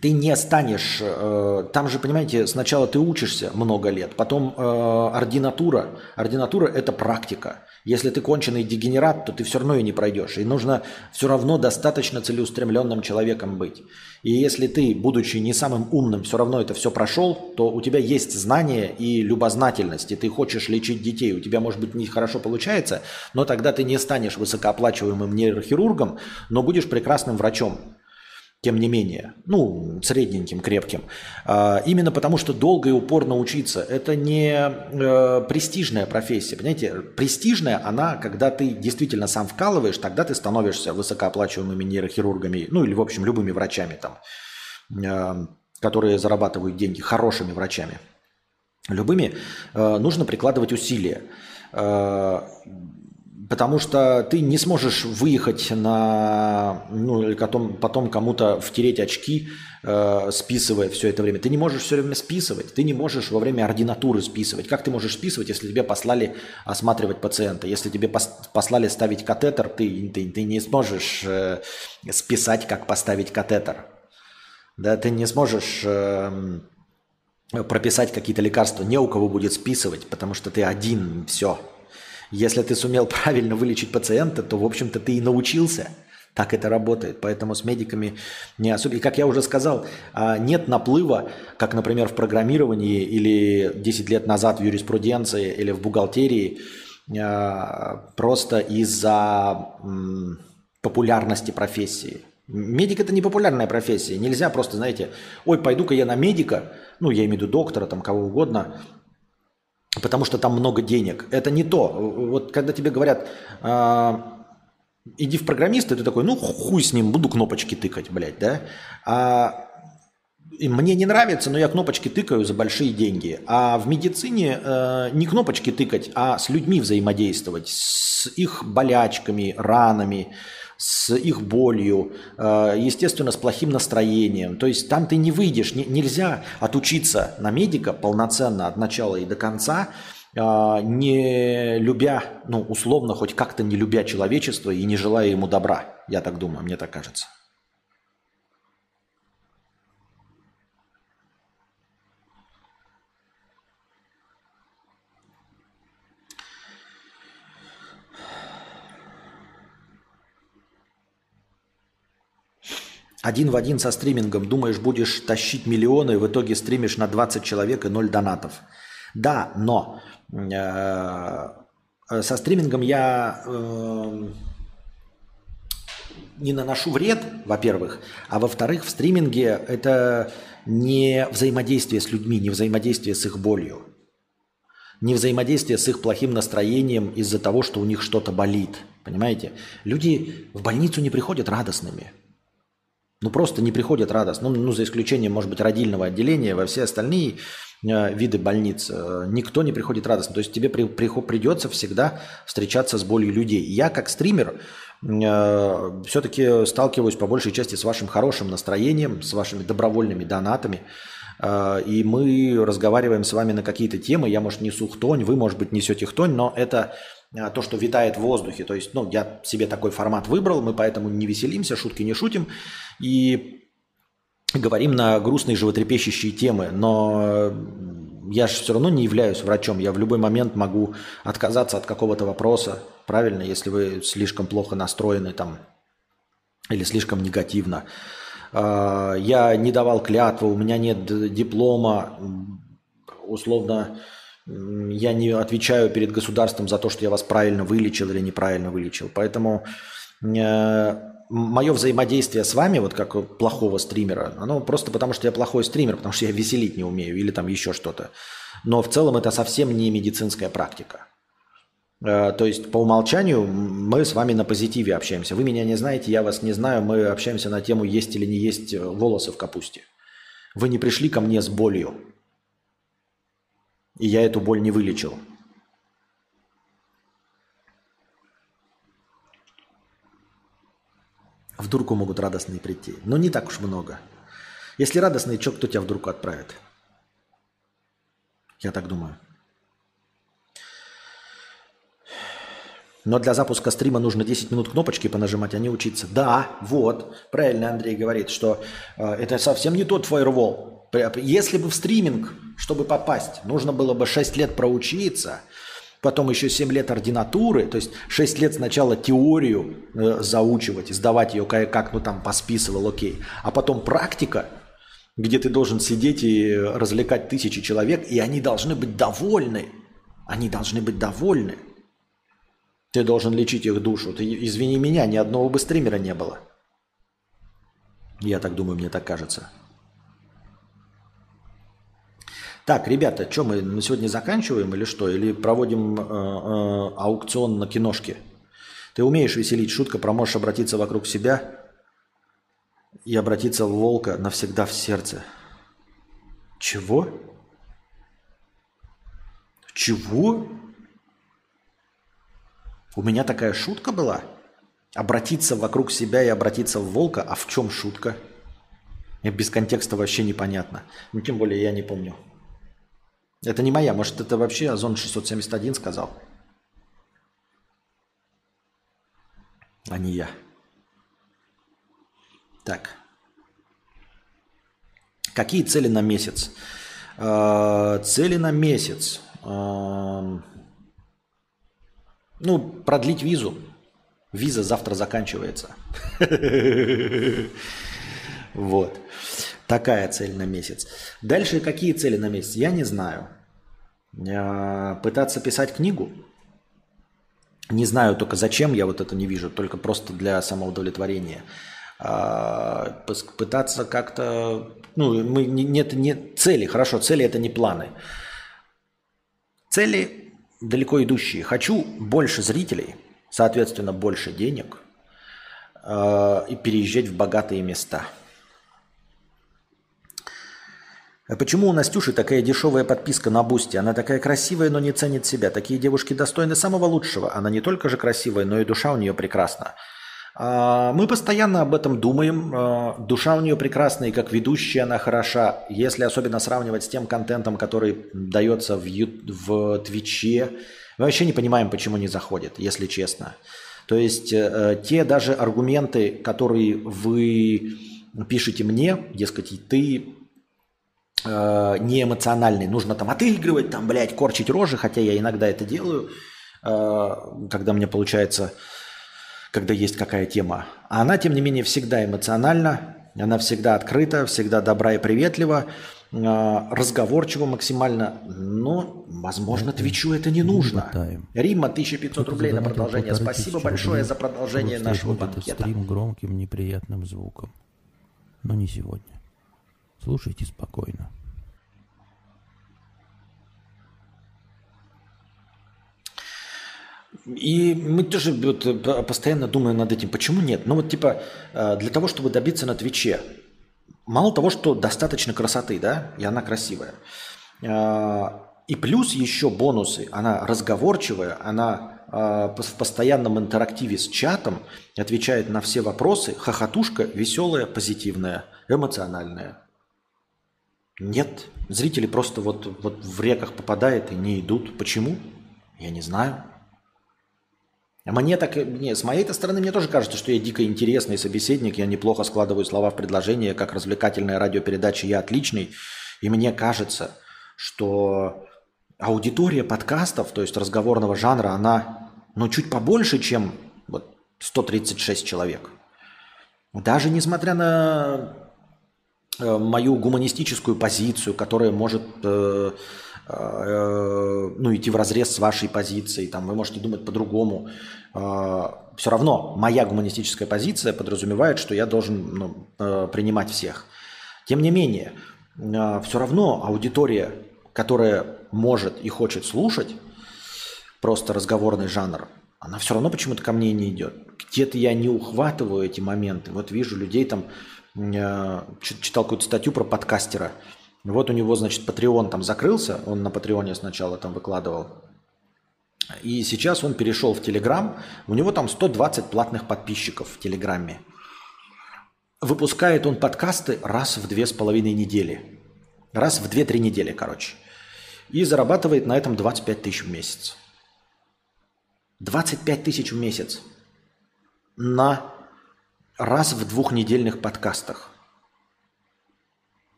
ты не станешь, э, там же, понимаете, сначала ты учишься много лет, потом э, ординатура. Ординатура – это практика. Если ты конченый дегенерат, то ты все равно ее не пройдешь. И нужно все равно достаточно целеустремленным человеком быть. И если ты, будучи не самым умным, все равно это все прошел, то у тебя есть знания и любознательность, и ты хочешь лечить детей. У тебя, может быть, не хорошо получается, но тогда ты не станешь высокооплачиваемым нейрохирургом, но будешь прекрасным врачом тем не менее, ну, средненьким, крепким. А, именно потому, что долго и упорно учиться. Это не э, престижная профессия. Понимаете, престижная она, когда ты действительно сам вкалываешь, тогда ты становишься высокооплачиваемыми нейрохирургами, ну или, в общем, любыми врачами там, э, которые зарабатывают деньги, хорошими врачами. Любыми э, нужно прикладывать усилия Потому что ты не сможешь выехать на, ну, или потом, потом кому-то втереть очки, э, списывая все это время. Ты не можешь все время списывать, ты не можешь во время ординатуры списывать. Как ты можешь списывать, если тебе послали осматривать пациента? Если тебе пос, послали ставить катетер, ты, ты, ты не сможешь э, списать, как поставить катетер. Да, ты не сможешь э, прописать какие-то лекарства. Не у кого будет списывать, потому что ты один, все – если ты сумел правильно вылечить пациента, то, в общем-то, ты и научился. Так это работает. Поэтому с медиками не особо... И, как я уже сказал, а, нет наплыва, как, например, в программировании или 10 лет назад в юриспруденции или в бухгалтерии, а, просто из-за популярности профессии. Медик это не популярная профессия. Нельзя просто, знаете, ой, пойду-ка я на медика, ну, я имею в виду доктора, там, кого угодно, потому что там много денег. Это не то. Вот когда тебе говорят, э, иди в программиста, ты такой, ну хуй с ним, буду кнопочки тыкать, блядь, да? А и мне не нравится, но я кнопочки тыкаю за большие деньги. А в медицине э, не кнопочки тыкать, а с людьми взаимодействовать, с их болячками, ранами, с их болью, э, естественно, с плохим настроением. То есть там ты не выйдешь, нельзя отучиться на медика полноценно от начала и до конца, э, не любя, ну, условно, хоть как-то не любя человечество и не желая ему добра. Я так думаю, мне так кажется. Один в один со стримингом. Думаешь, будешь тащить миллионы, в итоге стримишь на 20 человек и 0 донатов. Да, но э, со стримингом я э, не наношу вред, во-первых, а во-вторых, в стриминге это не взаимодействие с людьми, не взаимодействие с их болью, не взаимодействие с их плохим настроением из-за того, что у них что-то болит. Понимаете? Люди в больницу не приходят радостными – ну, просто не приходят радостно. Ну, ну, за исключением, может быть, родильного отделения, во все остальные э, виды больниц э, никто не приходит радостно. То есть тебе при, при, придется всегда встречаться с болью людей. Я, как стример, э, все-таки сталкиваюсь по большей части с вашим хорошим настроением, с вашими добровольными донатами. И мы разговариваем с вами на какие-то темы. Я, может, несу хтонь, вы, может быть, несете хтонь, но это то, что витает в воздухе. То есть, ну, я себе такой формат выбрал, мы поэтому не веселимся, шутки не шутим. И говорим на грустные животрепещущие темы, но я же все равно не являюсь врачом. Я в любой момент могу отказаться от какого-то вопроса, правильно, если вы слишком плохо настроены там или слишком негативно. А, я не давал клятву, у меня нет диплома, условно, я не отвечаю перед государством за то, что я вас правильно вылечил или неправильно вылечил. Поэтому э, мое взаимодействие с вами, вот как плохого стримера, оно просто потому, что я плохой стример, потому что я веселить не умею или там еще что-то. Но в целом это совсем не медицинская практика. Э, то есть по умолчанию мы с вами на позитиве общаемся. Вы меня не знаете, я вас не знаю, мы общаемся на тему, есть или не есть волосы в капусте. Вы не пришли ко мне с болью. И я эту боль не вылечил. В дурку могут радостные прийти. Но не так уж много. Если радостные, что кто тебя в дурку отправит? Я так думаю. Но для запуска стрима нужно 10 минут кнопочки понажимать, а не учиться. Да, вот, правильно Андрей говорит, что э, это совсем не тот фаервол. Если бы в стриминг, чтобы попасть, нужно было бы 6 лет проучиться, потом еще 7 лет ординатуры, то есть 6 лет сначала теорию э, заучивать, сдавать ее как, как ну там посписывал, окей, а потом практика, где ты должен сидеть и развлекать тысячи человек, и они должны быть довольны. Они должны быть довольны. Ты должен лечить их душу. Ты, извини меня, ни одного бы стримера не было. Я так думаю, мне так кажется. Так, ребята, что мы на сегодня заканчиваем или что? Или проводим э, э, аукцион на киношке? Ты умеешь веселить, шутка про можешь обратиться вокруг себя и обратиться в волка навсегда в сердце. Чего? Чего? У меня такая шутка была? Обратиться вокруг себя и обратиться в волка? А в чем шутка? Мне без контекста вообще непонятно. Ну, тем более я не помню. Это не моя. Может, это вообще Озон 671 сказал? А не я. Так. Какие цели на месяц? Э, цели на месяц. Э, ну, продлить визу. Виза завтра заканчивается. Вот. Такая цель на месяц. Дальше какие цели на месяц? Я не знаю. Пытаться писать книгу. Не знаю только зачем, я вот это не вижу, только просто для самоудовлетворения. А, пытаться как-то... Ну, мы, нет, нет цели, хорошо, цели это не планы. Цели далеко идущие. Хочу больше зрителей, соответственно, больше денег э, и переезжать в богатые места. А почему у Настюши такая дешевая подписка на Boosty? Она такая красивая, но не ценит себя. Такие девушки достойны самого лучшего. Она не только же красивая, но и душа у нее прекрасна. А, мы постоянно об этом думаем. А, душа у нее прекрасная, и как ведущая она хороша. Если особенно сравнивать с тем контентом, который дается в, в Twitch е, мы вообще не понимаем, почему не заходит, если честно. То есть э, те даже аргументы, которые вы пишете мне, дескать, ты э, не эмоциональный, нужно там отыгрывать, там, блядь, корчить рожи, хотя я иногда это делаю, э, когда мне получается когда есть какая тема. А она, тем не менее, всегда эмоциональна, она всегда открыта, всегда добра и приветлива, а, разговорчива максимально, но, возможно, Твичу это не нужно. Рима, 1500 рублей на продолжение. Спасибо большое за продолжение нашего банкета. стрим громким неприятным звуком. Но не сегодня. Слушайте спокойно. И мы тоже вот, э, постоянно думаем над этим, почему нет? Ну вот типа э, для того, чтобы добиться на Твиче, мало того, что достаточно красоты, да, и она красивая. Э, и плюс еще бонусы. Она разговорчивая, она в постоянном интерактиве с чатом отвечает на все вопросы. Хохотушка веселая, позитивная, эмоциональная. Нет, зрители просто вот, вот в реках попадают и не идут. Почему? Я не знаю. Мне так, не, с моей стороны, мне тоже кажется, что я дико интересный собеседник, я неплохо складываю слова в предложение, как развлекательная радиопередача «Я отличный». И мне кажется, что аудитория подкастов, то есть разговорного жанра, она ну, чуть побольше, чем вот 136 человек. Даже несмотря на мою гуманистическую позицию, которая может э, Э, ну, идти в разрез с вашей позицией, там, вы можете думать по-другому. Э, Все равно моя гуманистическая позиция подразумевает, что я должен ну, э, принимать всех. Тем не менее, все равно аудитория, которая может и хочет слушать, просто разговорный жанр, она все равно почему-то ко мне не идет. Где-то я не ухватываю эти моменты. Вот вижу людей там, читал какую-то статью про подкастера, вот у него, значит, Patreon там закрылся, он на Патреоне сначала там выкладывал. И сейчас он перешел в Телеграм, у него там 120 платных подписчиков в Телеграме. Выпускает он подкасты раз в две с половиной недели. Раз в две-три недели, короче. И зарабатывает на этом 25 тысяч в месяц. 25 тысяч в месяц на раз в двухнедельных подкастах.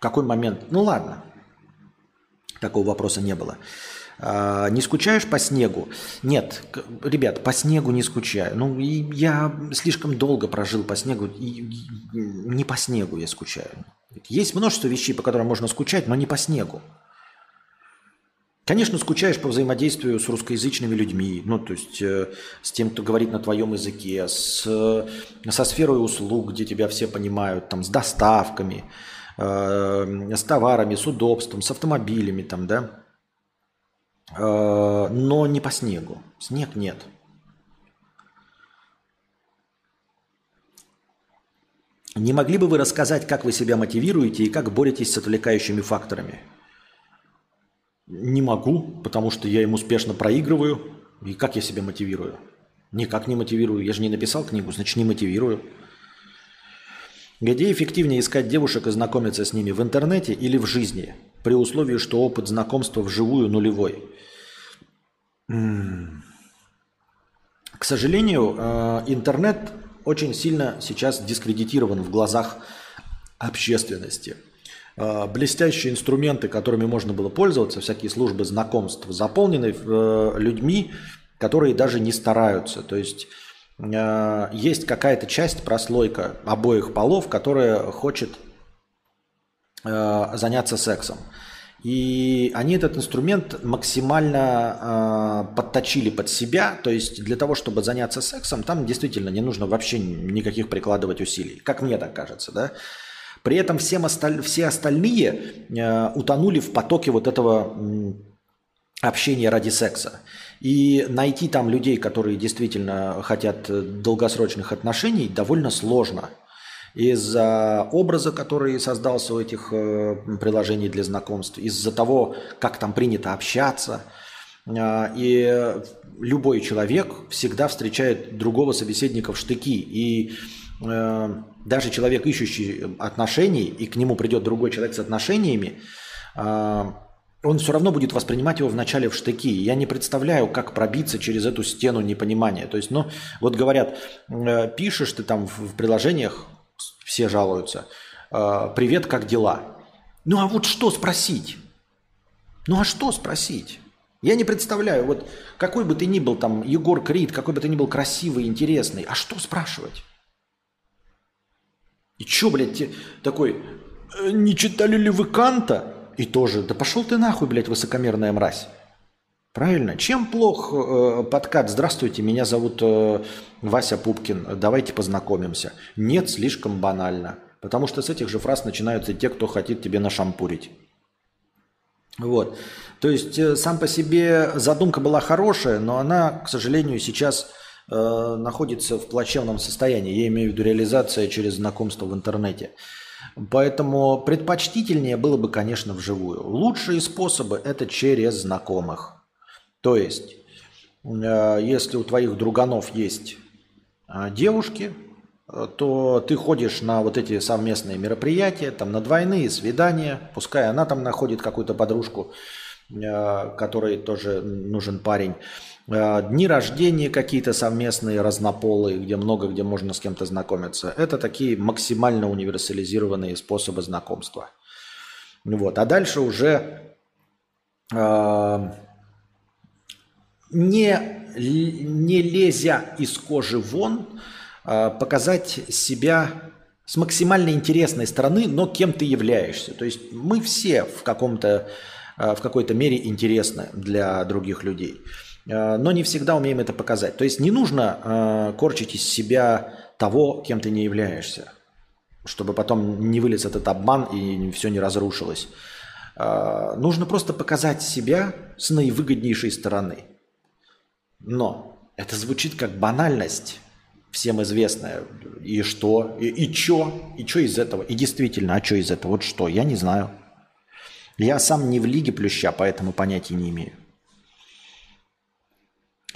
Какой момент? Ну ладно, такого вопроса не было. А, не скучаешь по снегу? Нет, ребят, по снегу не скучаю. Ну, я слишком долго прожил по снегу, и не по снегу я скучаю. Есть множество вещей, по которым можно скучать, но не по снегу. Конечно, скучаешь по взаимодействию с русскоязычными людьми, ну, то есть э, с тем, кто говорит на твоем языке, с, со сферой услуг, где тебя все понимают, там, с доставками, Э, с товарами, с удобством, с автомобилями там, да, э, но не по снегу. Снег нет. Не могли бы вы рассказать, как вы себя мотивируете и как боретесь с отвлекающими факторами? Не могу, потому что я им успешно проигрываю. И как я себя мотивирую? Никак не мотивирую. Я же не написал книгу, значит не мотивирую. Где эффективнее искать девушек и знакомиться с ними в интернете или в жизни, при условии, что опыт знакомства вживую нулевой? К сожалению, э, интернет очень сильно сейчас дискредитирован в глазах общественности. Э, блестящие инструменты, которыми можно было пользоваться, всякие службы знакомств, заполнены э, людьми, которые даже не стараются. То есть Э, есть какая-то часть, прослойка обоих полов, которая хочет заняться сексом. И они этот инструмент максимально э, подточили под себя. То есть для того, чтобы заняться сексом, там действительно не нужно вообще никаких прикладывать усилий. Как мне так кажется, да? При этом всем осталь... все остальные э, утонули в потоке вот этого э, общения ради секса. И найти там людей, которые действительно хотят э, долгосрочных отношений, довольно сложно. Из-за образа, который создался у этих э, приложений для знакомств, из-за того, как там принято общаться. Э, и любой человек всегда встречает другого собеседника в штыки. И даже человек, ищущий отношений, и к нему придет другой человек с отношениями, он все равно будет воспринимать его вначале в штыки. Я не представляю, как пробиться через эту стену непонимания. То есть, ну, вот говорят, э, пишешь ты там в, приложениях, все жалуются, э, привет, как дела? Ну, а вот что спросить? Ну, а что спросить? Я не представляю, вот какой бы ты ни был там Егор Крид, какой бы ты ни был красивый, интересный, а что спрашивать? И чё, блядь, такой, «Э, не читали ли вы Канта? И тоже, да пошел ты нахуй, блядь, высокомерная мразь. Правильно? Чем плох э, подкат? Здравствуйте, меня зовут э, Вася Пупкин, давайте познакомимся. Нет, слишком банально. Потому что с этих же фраз начинаются те, кто хотит тебе нашампурить. Вот. То есть э, сам по себе задумка была хорошая, но она, к сожалению, сейчас э, находится в плачевном состоянии. Я имею в виду реализация через знакомство в интернете. Поэтому предпочтительнее было бы, конечно, вживую. Лучшие способы – это через знакомых. То есть, э, если у твоих друганов есть э, девушки, то ты ходишь на вот эти совместные мероприятия, там на двойные свидания, пускай она там находит какую-то подружку, которой тоже нужен парень. Э, дни рождения какие-то совместные, разнополые, где много где можно с кем-то знакомиться. Это такие максимально универсализированные способы знакомства. Вот. А дальше уже э, не, не лезя из кожи вон, э, показать себя с максимально интересной стороны, но кем ты являешься. То есть мы все в, каком-то, э, в какой-то мере интересны для других людей. Э, но не всегда умеем это показать. То есть не нужно э, корчить из себя того, кем ты не являешься, чтобы потом не вылез этот обман и все не разрушилось. Э, нужно просто показать себя с наивыгоднейшей стороны. Но это звучит как банальность, всем известная. И что? И, и чё? И что из этого? И действительно, а что из этого? Вот что? Я не знаю. Я сам не в лиге плюща, поэтому понятия не имею.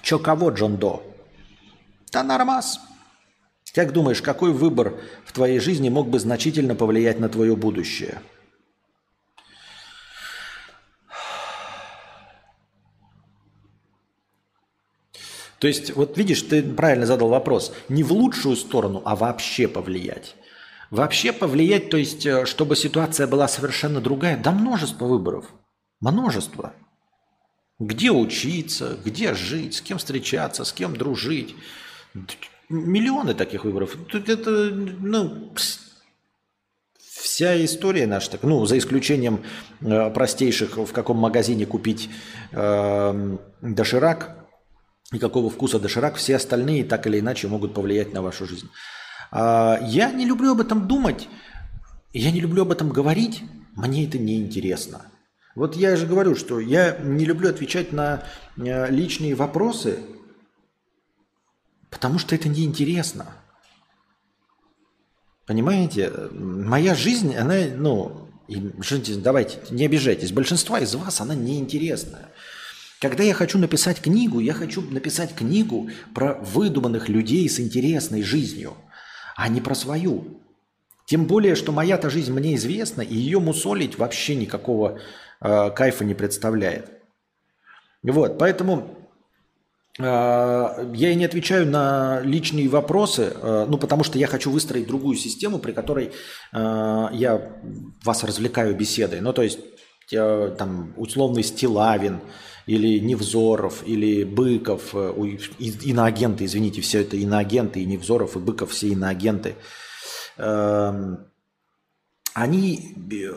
Чё кого, Джон До? Да нормас. Как думаешь, какой выбор в твоей жизни мог бы значительно повлиять на твое будущее? То есть, вот видишь, ты правильно задал вопрос. Не в лучшую сторону, а вообще повлиять. Вообще повлиять, то есть, э, чтобы ситуация была совершенно другая. Да множество выборов. Множество. Где учиться, где жить, с кем встречаться, с кем дружить. Миллионы таких выборов. Тут это, ну, вся история наша, так, ну, за исключением э, простейших, в каком магазине купить э, доширак и какого вкуса доширак, все остальные так или иначе могут повлиять на вашу жизнь. Э, я не люблю об этом думать, я не люблю об этом говорить, мне это не интересно. Вот я же говорю, что я не люблю отвечать на э, личные вопросы, потому что это неинтересно. Понимаете? Моя жизнь, она, ну, давайте, не обижайтесь, большинство из вас, она неинтересная. Когда я хочу написать книгу, я хочу написать книгу про выдуманных людей с интересной жизнью, а не про свою. Тем более, что моя-то жизнь мне известна, и ее мусолить вообще никакого э, кайфа не представляет. Вот, поэтому э, я и не отвечаю на личные вопросы, э, ну, потому что я хочу выстроить другую систему, при которой э, я вас развлекаю беседой. Ну, то есть, э, там, условный Стилавин, или Невзоров, или Быков, э, иноагенты, извините, все это иноагенты, и Невзоров, и Быков, все иноагенты. Э, они,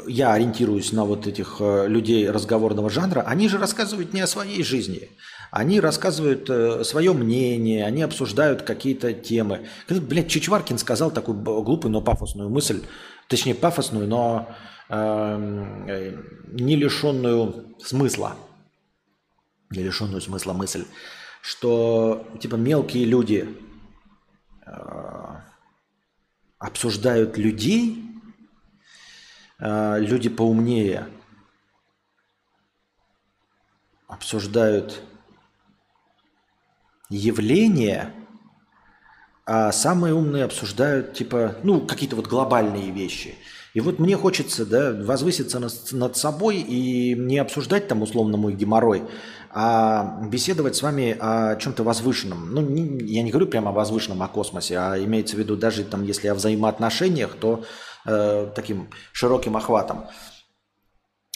я ориентируюсь на вот этих э, людей разговорного жанра, они же рассказывают не о своей жизни. Они рассказывают э, свое мнение, они обсуждают какие-то темы. Блядь, Чичваркин сказал такую глупую, но пафосную мысль, точнее пафосную, но эм, э, не лишенную смысла, не лишенную смысла мысль, что типа мелкие люди э, обсуждают людей, Э, люди поумнее обсуждают явления, а самые умные обсуждают типа, ну, какие-то вот глобальные вещи. И вот мне хочется, да, возвыситься над собой и не обсуждать там условно мой геморрой, а беседовать с вами о чем-то возвышенном. Ну, не, я не говорю прямо о возвышенном, о космосе, а имеется в виду даже там, если о взаимоотношениях, то э, таким широким охватом,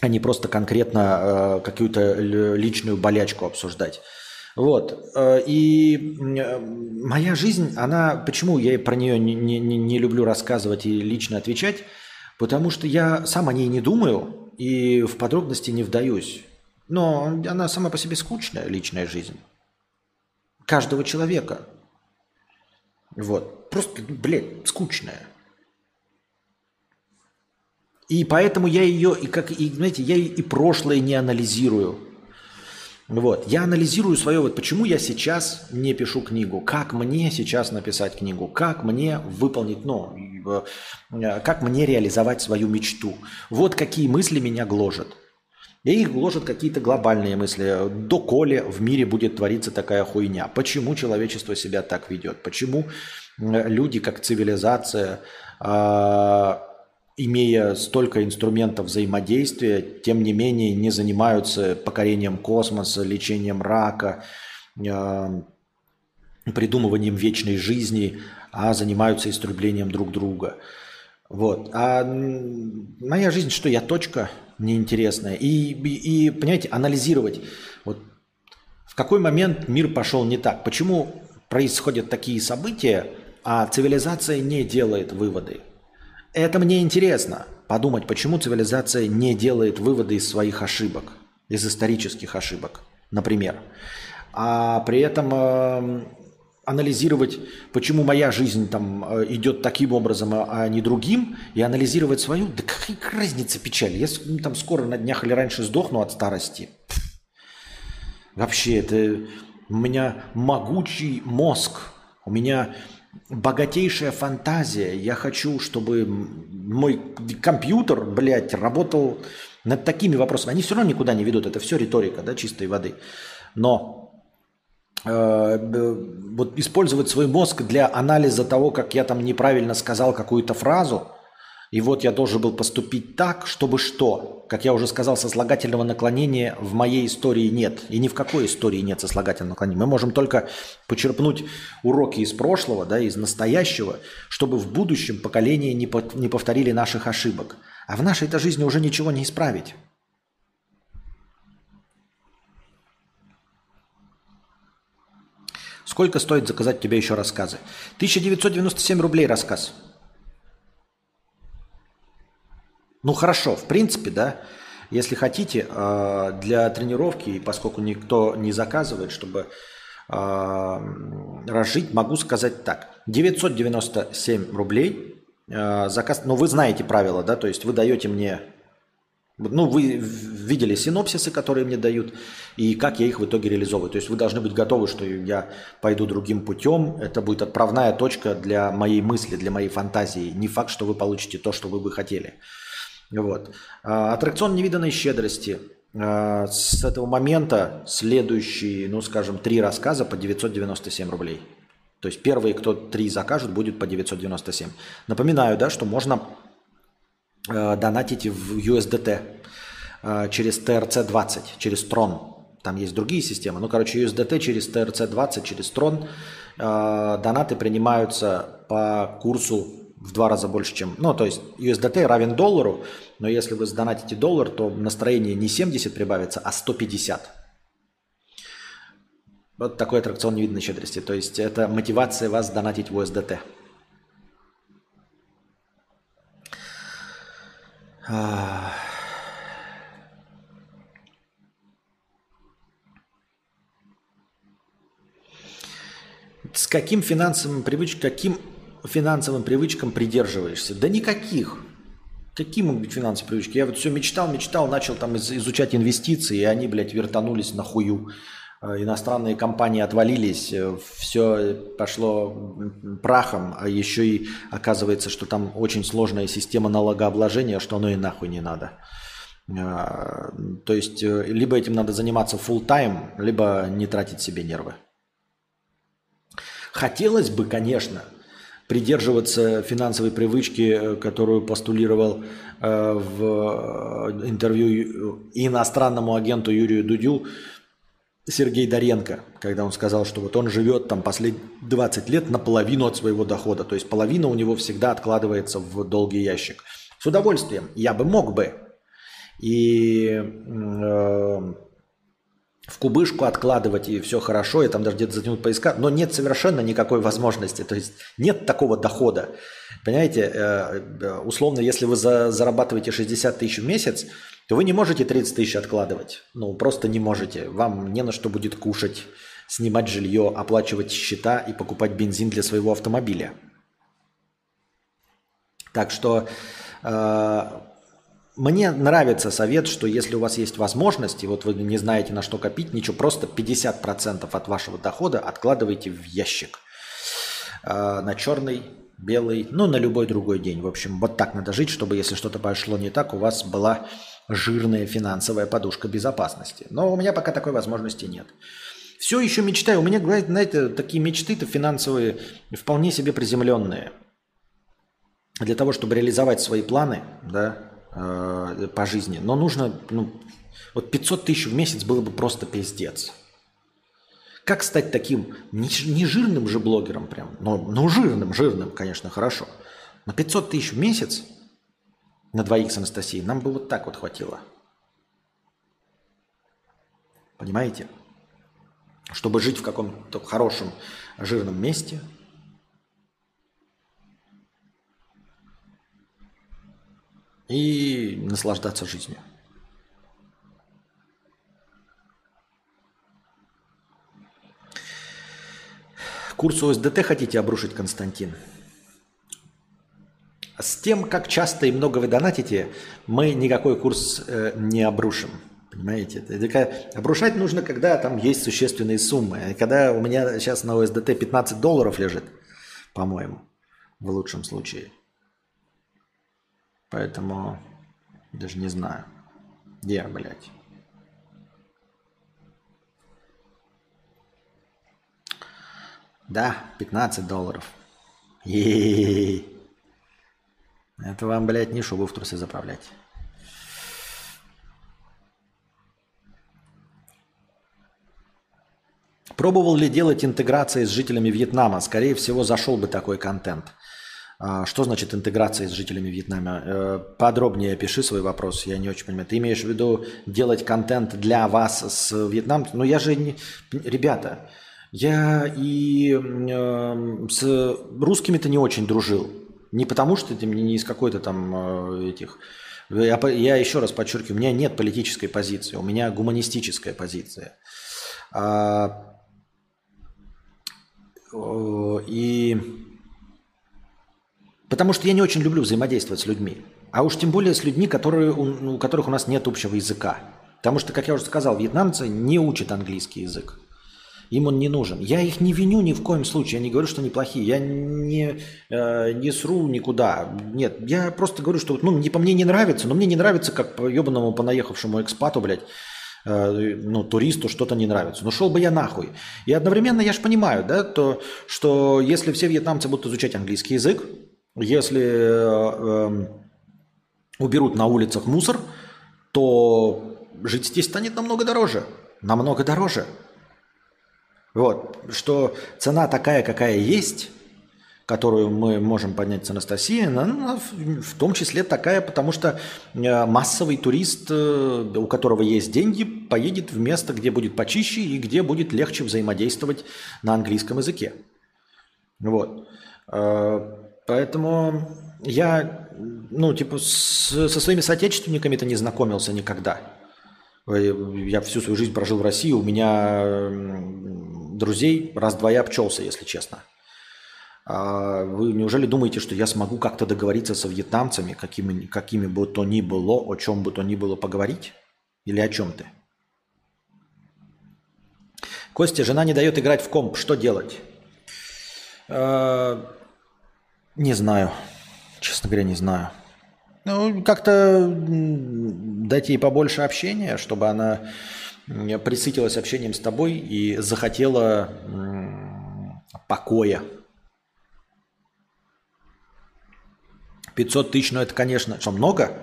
а не просто конкретно э, какую-то личную болячку обсуждать. Вот. Э, и моя жизнь, она, почему я про нее не, не, не люблю рассказывать и лично отвечать, потому что я сам о ней не думаю и в подробности не вдаюсь. Но она сама по себе скучная, личная жизнь. Каждого человека. Вот. Просто, блядь, скучная. И поэтому я ее, и как, и, знаете, я и прошлое не анализирую. Вот. Я анализирую свое, вот почему я сейчас не пишу книгу, как мне сейчас написать книгу, как мне выполнить, ну, э, как мне реализовать свою мечту. Вот какие мысли меня гложат. И их гложат какие-то глобальные мысли. Доколе в мире будет твориться такая хуйня? Почему человечество себя так ведет? Почему люди как цивилизация а, имея столько инструментов взаимодействия, тем не менее не занимаются покорением космоса, лечением рака, э, придумыванием вечной жизни, а занимаются истреблением друг друга. Вот. А моя жизнь, что я точка неинтересная. И, и, и, понимаете, анализировать, вот в какой момент мир пошел не так. Почему происходят такие события, а цивилизация не делает выводы. Это мне интересно подумать, почему цивилизация не делает выводы из своих ошибок, из исторических ошибок, например. А при этом э, анализировать, почему моя жизнь там э, идет таким образом, а, а не другим, и анализировать свою, да какая разница печаль? Я ну, там скоро на днях или раньше сдохну от старости. Вообще, это у меня могучий мозг, у меня богатейшая фантазия. Я хочу, чтобы мой компьютер, блядь, работал над такими вопросами. Они все равно никуда не ведут. Это все риторика, да, чистой воды. Но вот использовать свой мозг для анализа того, как я там неправильно сказал какую-то фразу – и вот я должен был поступить так, чтобы что? Как я уже сказал, сослагательного наклонения в моей истории нет. И ни в какой истории нет сослагательного наклонения. Мы можем только почерпнуть уроки из прошлого, да, из настоящего, чтобы в будущем поколения не, по, не повторили наших ошибок. А в нашей-то жизни уже ничего не исправить. Сколько стоит заказать тебе еще рассказы? 1997 рублей рассказ. Ну хорошо, в принципе, да, если хотите, а, для тренировки, поскольку никто не заказывает, чтобы а, разжить, могу сказать так. 997 рублей а, заказ, ну вы знаете правила, да, то есть вы даете мне, ну вы видели синопсисы, которые мне дают, и как я их в итоге реализовываю. То есть вы должны быть готовы, что я пойду другим путем, это будет отправная точка для моей мысли, для моей фантазии. Не факт, что вы получите то, что вы бы хотели. Вот. А, аттракцион невиданной щедрости. А, с этого момента следующие, ну скажем, три рассказа по 997 рублей. То есть первые, кто три закажут, будет по 997. Напоминаю, да, что можно э, донатить в USDT э, через TRC20, через Tron. Там есть другие системы. Ну, короче, USDT через TRC20, через Tron. Э, донаты принимаются по курсу в два раза больше, чем... Ну, то есть USDT равен доллару, но если вы сдонатите доллар, то настроение не 70 прибавится, а 150. Вот такой аттракцион невиданной щедрости. То есть это мотивация вас донатить в USDT. С каким финансовым привычкам, каким финансовым привычкам придерживаешься? Да никаких. Какие могут быть финансовые привычки? Я вот все мечтал, мечтал, начал там изучать инвестиции, и они, блядь, вертанулись на хую. Э, иностранные компании отвалились, э, все пошло прахом, а еще и оказывается, что там очень сложная система налогообложения, что оно и нахуй не надо. Э, то есть либо этим надо заниматься full time, либо не тратить себе нервы. Хотелось бы, конечно, придерживаться финансовой привычки, которую постулировал в интервью иностранному агенту Юрию Дудю Сергей Доренко, когда он сказал, что вот он живет там последние 20 лет наполовину от своего дохода, то есть половина у него всегда откладывается в долгий ящик. С удовольствием, я бы мог бы. И э, в кубышку откладывать и все хорошо, и там даже где-то затянуть поиска, но нет совершенно никакой возможности, то есть нет такого дохода. Понимаете, э, э, условно, если вы зарабатываете 60 тысяч в месяц, то вы не можете 30 тысяч откладывать, ну просто не можете, вам не на что будет кушать, снимать жилье, оплачивать счета и покупать бензин для своего автомобиля. Так что э, мне нравится совет, что если у вас есть возможность, и вот вы не знаете, на что копить, ничего, просто 50% от вашего дохода откладывайте в ящик. Э, на черный, белый, ну, на любой другой день. В общем, вот так надо жить, чтобы если что-то пошло не так, у вас была жирная финансовая подушка безопасности. Но у меня пока такой возможности нет. Все еще мечтаю. У меня, знаете, такие мечты-то финансовые вполне себе приземленные. Для того, чтобы реализовать свои планы, да, э, по жизни. Но нужно, ну, вот 500 тысяч в месяц было бы просто пиздец. Как стать таким, не, не жирным же блогером прям, но, но жирным, жирным, конечно, хорошо. На 500 тысяч в месяц на двоих с Анастасией нам бы вот так вот хватило. Понимаете? Чтобы жить в каком-то хорошем, жирном месте. И наслаждаться жизнью. Курс ОСДТ хотите обрушить, Константин? С тем, как часто и много вы донатите, мы никакой курс э, не обрушим. Понимаете? Это, обрушать нужно, когда там есть существенные суммы. когда у меня сейчас на ОСДТ 15 долларов лежит, по-моему, в лучшем случае. Поэтому даже не знаю. Где, блядь? Да, 15 долларов. Е-е-е. Это вам, блядь, не шубу в трусы заправлять. Пробовал ли делать интеграции с жителями Вьетнама? Скорее всего, зашел бы такой контент. А, что значит интеграция с жителями Вьетнама? Э, подробнее опиши свой вопрос, я не очень понимаю. Ты имеешь в виду делать контент для вас с Вьетнамом? Ну я же не... Ребята, я и э, с русскими-то не очень дружил. Не потому что ты не из какой-то там э, этих... Я, я еще раз подчеркиваю, у меня нет политической позиции, у меня гуманистическая позиция. А, и потому что я не очень люблю взаимодействовать с людьми. А уж тем более с людьми, которые, у, у которых у нас нет общего языка. Потому что, как я уже сказал, вьетнамцы не учат английский язык. Им он не нужен. Я их не виню ни в коем случае. Я не говорю, что они плохие. Я не, э, не сру никуда. Нет, я просто говорю, что ну, не по мне не нравится, но мне не нравится, как по ебаному понаехавшему экспату, блядь, Э, ну, туристу что-то не нравится. Ну, шел бы я нахуй. И одновременно я же понимаю, да, то, что если все вьетнамцы будут изучать английский язык, если э, э, уберут на улицах мусор, то жить здесь станет намного дороже. Намного дороже. Вот, что цена такая, какая есть, которую мы можем поднять с Анастасией, она в том числе такая, потому что э, массовый турист, э, у которого есть деньги, поедет в место, где будет почище и где будет легче взаимодействовать на английском языке. Вот. Э, поэтому я, ну, типа, с, со своими соотечественниками-то не знакомился никогда. Я всю свою жизнь прожил в России, у меня друзей раз-два я обчелся, если честно. А вы неужели думаете, что я смогу как-то договориться со вьетнамцами, какими, какими бы то ни было, о чем бы то ни было поговорить? Или о чем ты? Костя, жена не дает играть в комп. Что делать? А, не знаю. Честно говоря, не знаю. Ну, как-то дать ей побольше общения, чтобы она присытилась общением с тобой и захотела покоя 500 тысяч, ну это, конечно, что, много?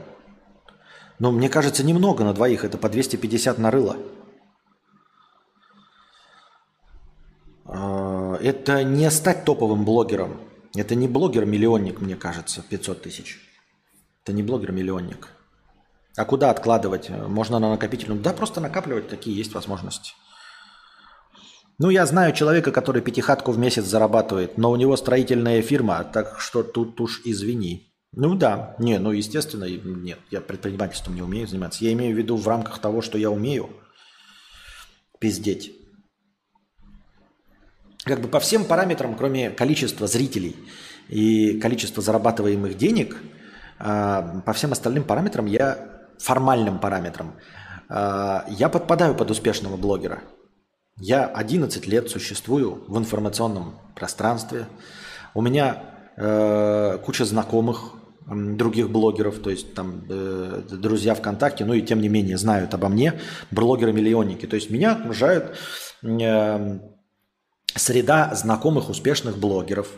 Но мне кажется, немного на двоих, это по 250 на рыло. Это не стать топовым блогером. Это не блогер-миллионник, мне кажется, 500 тысяч. Это не блогер-миллионник. А куда откладывать? Можно на накопительную? Да, просто накапливать, такие есть возможности. Ну, я знаю человека, который пятихатку в месяц зарабатывает, но у него строительная фирма, так что тут уж извини. Ну да, не, ну естественно, нет, я предпринимательством не умею заниматься. Я имею в виду в рамках того, что я умею пиздеть. Как бы по всем параметрам, кроме количества зрителей и количества зарабатываемых денег, а, по всем остальным параметрам я, формальным параметрам, а, я подпадаю под успешного блогера. Я 11 лет существую в информационном пространстве. У меня э, куча знакомых, других блогеров, то есть там э, друзья ВКонтакте, ну и тем не менее знают обо мне, блогеры-миллионники. То есть меня окружают э, среда знакомых успешных блогеров.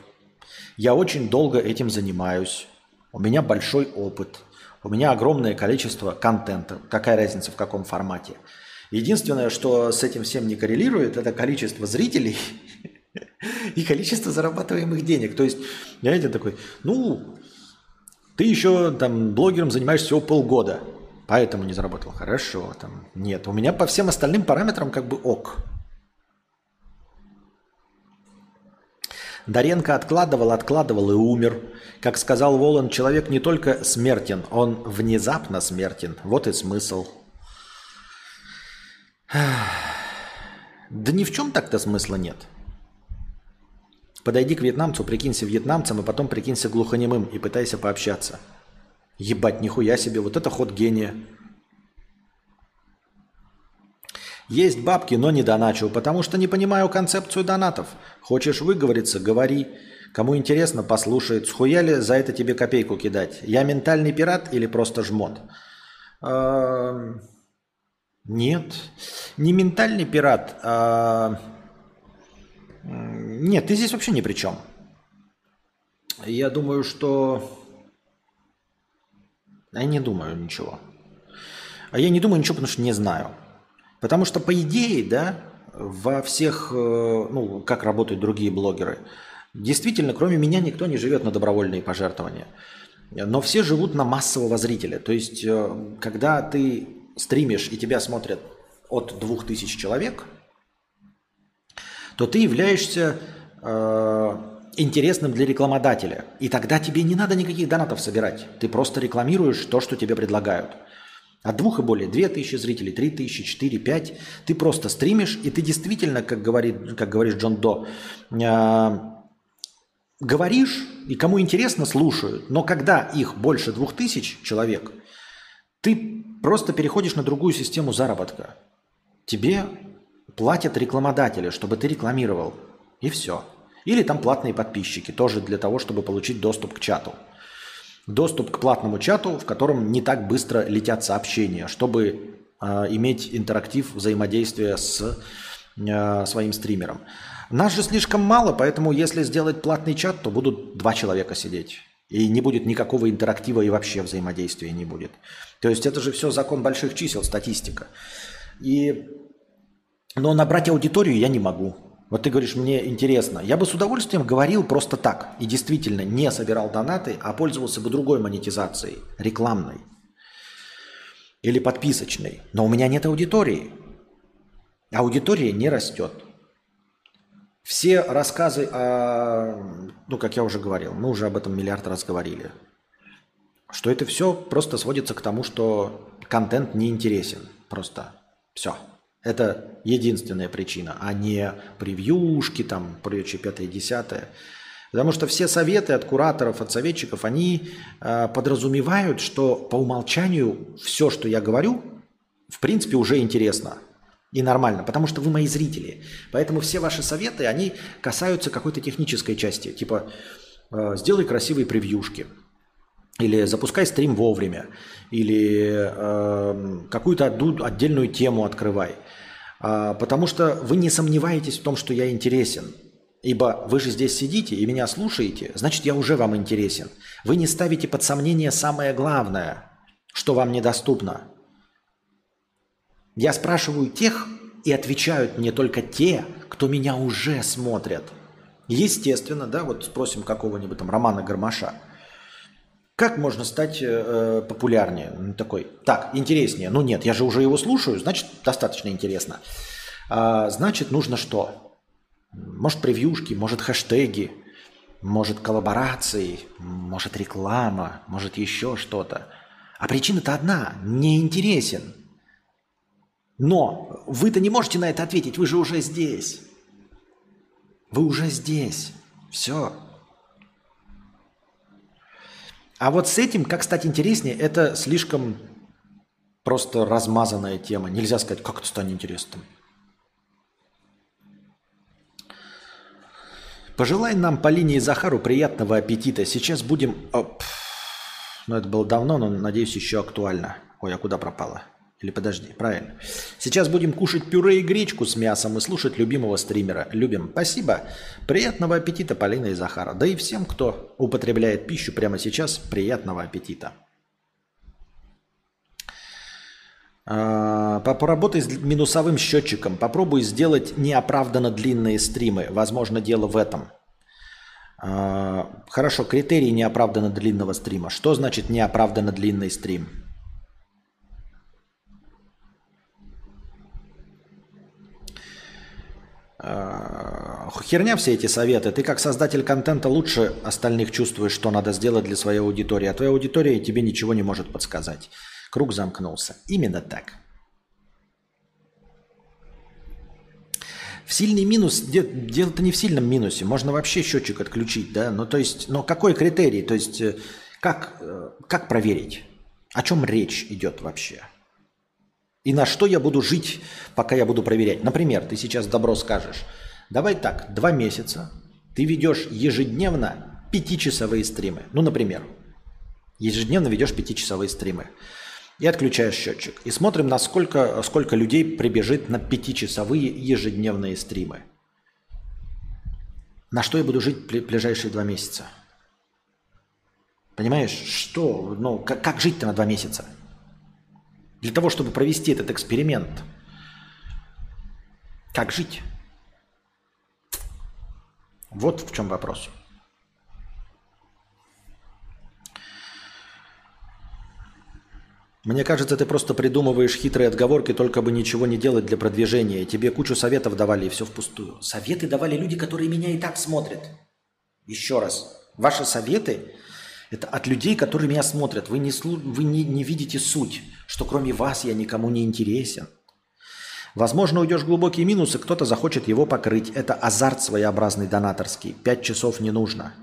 Я очень долго этим занимаюсь. У меня большой опыт. У меня огромное количество контента. Какая разница в каком формате. Единственное, что с этим всем не коррелирует, это количество зрителей и количество зарабатываемых денег. То есть, знаете, такой, ну, ты еще там блогером занимаешься всего полгода, поэтому не заработал. Хорошо, там, нет. У меня по всем остальным параметрам как бы ок. Даренко откладывал, откладывал и умер. Как сказал Волан, человек не только смертен, он внезапно смертен. Вот и смысл. Да ни в чем так-то смысла нет. Подойди к вьетнамцу, прикинься вьетнамцем, и потом прикинься глухонемым и пытайся пообщаться. Ебать, нихуя себе, вот это ход гения. Есть бабки, но не доначу, потому что не понимаю концепцию донатов. Хочешь выговориться, говори. Кому интересно, послушает. Схуяли за это тебе копейку кидать? Я ментальный пират или просто жмот? Эм, нет, не ментальный пират, а... Нет, ты здесь вообще ни при чем. Я думаю, что... Я не думаю ничего. А я не думаю ничего, потому что не знаю. Потому что, по идее, да, во всех, э, ну, как работают другие блогеры, действительно, кроме меня, никто не живет на добровольные пожертвования. Но все живут на массового зрителя. То есть, э, когда ты стримишь и тебя смотрят от 2000 человек, то ты являешься э, интересным для рекламодателя. И тогда тебе не надо никаких донатов собирать. Ты просто рекламируешь то, что тебе предлагают. От двух и более, две тысячи зрителей, три тысячи, четыре, пять. Ты просто стримишь, и ты действительно, как, говорит, как говоришь Джон До, э, говоришь, и кому интересно, слушают. Но когда их больше двух тысяч человек, ты просто переходишь на другую систему заработка. Тебе платят рекламодатели, чтобы ты рекламировал. И все. Или там платные подписчики, тоже для того, чтобы получить доступ к чату. Доступ к платному чату, в котором не так быстро летят сообщения, чтобы э, иметь интерактив, взаимодействие с э, своим стримером. Нас же слишком мало, поэтому если сделать платный чат, то будут два человека сидеть. И не будет никакого интерактива и вообще взаимодействия не будет. То есть это же все закон больших чисел, статистика. И... Но набрать аудиторию я не могу. Вот ты говоришь, мне интересно. Я бы с удовольствием говорил просто так. И действительно не собирал донаты, а пользовался бы другой монетизацией, рекламной. Или подписочной. Но у меня нет аудитории. Аудитория не растет. Все рассказы о, ну, как я уже говорил, мы уже об этом миллиард раз говорили, что это все просто сводится к тому, что контент не интересен. Просто все. Это единственная причина, а не превьюшки, там, прочее, пятое, десятое. Потому что все советы от кураторов, от советчиков, они э, подразумевают, что по умолчанию все, что я говорю, в принципе, уже интересно и нормально, потому что вы мои зрители. Поэтому все ваши советы, они касаются какой-то технической части, типа э, сделай красивые превьюшки, или запускай стрим вовремя, или э, какую-то отдельную тему открывай. А, потому что вы не сомневаетесь в том, что я интересен. Ибо вы же здесь сидите и меня слушаете, значит, я уже вам интересен. Вы не ставите под сомнение самое главное, что вам недоступно. Я спрашиваю тех, и отвечают мне только те, кто меня уже смотрят. Естественно, да, вот спросим какого-нибудь там Романа Гармаша. Как можно стать э, популярнее? Ну, такой, так, интереснее. Ну нет, я же уже его слушаю, значит, достаточно интересно. А, значит, нужно что? Может, превьюшки, может, хэштеги, может, коллаборации, может, реклама, может, еще что-то. А причина-то одна – не интересен. Но вы-то не можете на это ответить, вы же уже здесь. Вы уже здесь. Все. А вот с этим, как стать интереснее, это слишком просто размазанная тема. Нельзя сказать, как это станет интересным. Пожелай нам по линии Захару приятного аппетита. Сейчас будем... Оп. Ну, это было давно, но, надеюсь, еще актуально. Ой, а куда пропала? Или подожди, правильно. Сейчас будем кушать пюре и гречку с мясом и слушать любимого стримера. Любим. Спасибо. Приятного аппетита, Полина и Захара. Да и всем, кто употребляет пищу прямо сейчас, приятного аппетита. А, Поработай с минусовым счетчиком. Попробуй сделать неоправданно длинные стримы. Возможно, дело в этом. А, Хорошо, критерий неоправданно длинного стрима. Что значит неоправданно длинный стрим? Херня все эти советы. Ты как создатель контента лучше остальных чувствуешь, что надо сделать для своей аудитории, а твоя аудитория тебе ничего не может подсказать. Круг замкнулся. Именно так. В сильный минус, де- дело-то не в сильном минусе, можно вообще счетчик отключить, да, ну то есть, но какой критерий, то есть, э, как, э, как проверить, о чем речь идет вообще? И на что я буду жить, пока я буду проверять? Например, ты сейчас добро скажешь, давай так, два месяца ты ведешь ежедневно пятичасовые стримы, ну, например, ежедневно ведешь пятичасовые стримы и отключаешь счетчик. И смотрим, насколько сколько людей прибежит на пятичасовые ежедневные стримы. На что я буду жить ближайшие два месяца? Понимаешь, что, ну, как, как жить-то на два месяца? Для того, чтобы провести этот эксперимент. Как жить? Вот в чем вопрос. Мне кажется, ты просто придумываешь хитрые отговорки, только бы ничего не делать для продвижения. Тебе кучу советов давали, и все впустую. Советы давали люди, которые меня и так смотрят. Еще раз. Ваши советы – это от людей, которые меня смотрят. Вы, не, вы не, не видите суть, что кроме вас я никому не интересен. Возможно, уйдешь в глубокие минусы, кто-то захочет его покрыть. Это азарт своеобразный донаторский. Пять часов не нужно.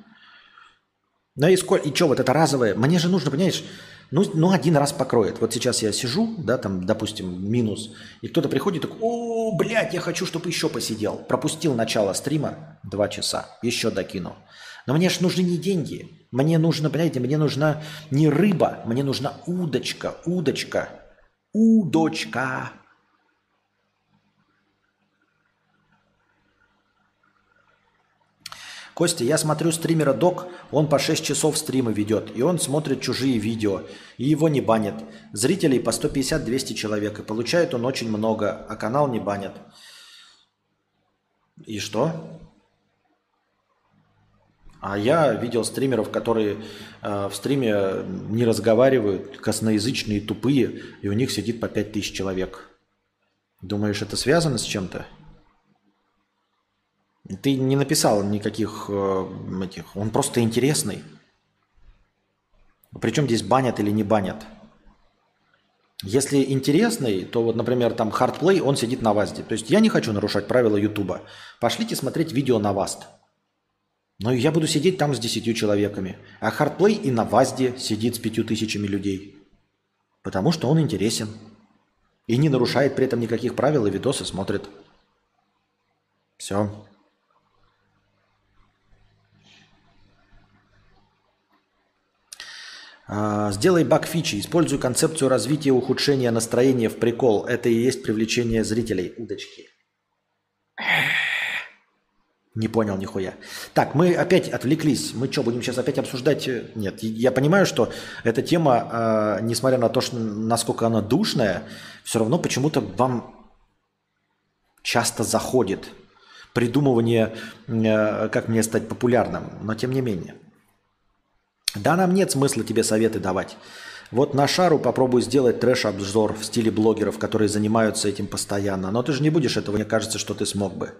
Ну и, сколь, и что, вот это разовое? Мне же нужно, понимаешь, ну, ну, один раз покроет. Вот сейчас я сижу, да, там, допустим, минус, и кто-то приходит такой, о, блядь, я хочу, чтобы еще посидел. Пропустил начало стрима два часа, еще докину. Но мне же нужны не деньги. Мне нужно, понимаете, мне нужна не рыба, мне нужна удочка, удочка, удочка. Костя, я смотрю стримера Док, он по 6 часов стримы ведет, и он смотрит чужие видео, и его не банят. Зрителей по 150-200 человек, и получает он очень много, а канал не банят. И что? А я видел стримеров, которые э, в стриме не разговаривают, косноязычные, тупые, и у них сидит по 5000 человек. Думаешь, это связано с чем-то? Ты не написал никаких э, этих. Он просто интересный. Причем здесь банят или не банят. Если интересный, то вот, например, там хардплей, он сидит на ВАЗде. То есть я не хочу нарушать правила Ютуба. Пошлите смотреть видео на ВАЗд. Но я буду сидеть там с десятью человеками. А хардплей и на ВАЗде сидит с пятью тысячами людей. Потому что он интересен. И не нарушает при этом никаких правил, и видосы смотрит. Все. А, сделай баг фичи. Используй концепцию развития ухудшения настроения в прикол. Это и есть привлечение зрителей. Удочки. Не понял нихуя. Так, мы опять отвлеклись. Мы что, будем сейчас опять обсуждать? Нет, я понимаю, что эта тема, э, несмотря на то, что, насколько она душная, все равно почему-то вам часто заходит придумывание, э, как мне стать популярным. Но тем не менее. Да, нам нет смысла тебе советы давать. Вот на шару попробуй сделать трэш-обзор в стиле блогеров, которые занимаются этим постоянно. Но ты же не будешь этого, мне кажется, что ты смог бы.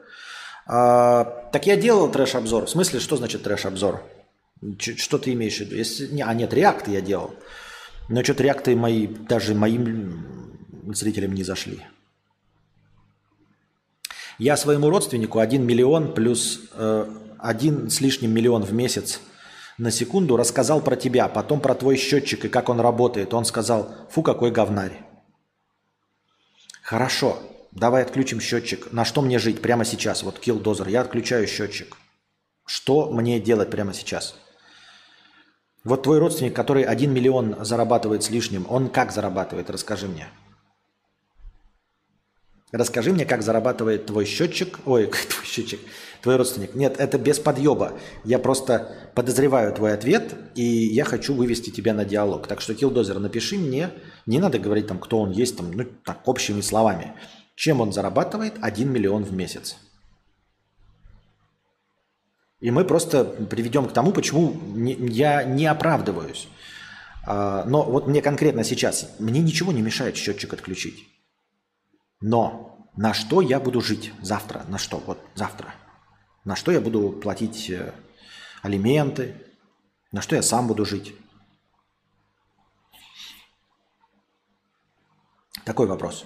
А, так я делал трэш-обзор. В смысле, что значит трэш-обзор? Что ты имеешь в виду? Если, не, а нет, реакты я делал. Но что-то реакты мои, даже моим зрителям не зашли. Я своему родственнику 1 миллион плюс э, 1 с лишним миллион в месяц на секунду рассказал про тебя, потом про твой счетчик и как он работает. Он сказал, фу, какой говнарь. Хорошо, давай отключим счетчик. На что мне жить прямо сейчас? Вот килдозер, я отключаю счетчик. Что мне делать прямо сейчас? Вот твой родственник, который 1 миллион зарабатывает с лишним, он как зарабатывает? Расскажи мне. Расскажи мне, как зарабатывает твой счетчик, ой, твой счетчик, Твой родственник. Нет, это без подъеба. Я просто подозреваю твой ответ, и я хочу вывести тебя на диалог. Так что, Килдозер, напиши мне, не надо говорить там, кто он есть, там, ну, так, общими словами. Чем он зарабатывает 1 миллион в месяц? И мы просто приведем к тому, почему я не оправдываюсь. А, но вот мне конкретно сейчас, мне ничего не мешает счетчик отключить. Но на что я буду жить завтра? На что? Вот завтра. На что я буду платить э, алименты? На что я сам буду жить? Такой вопрос.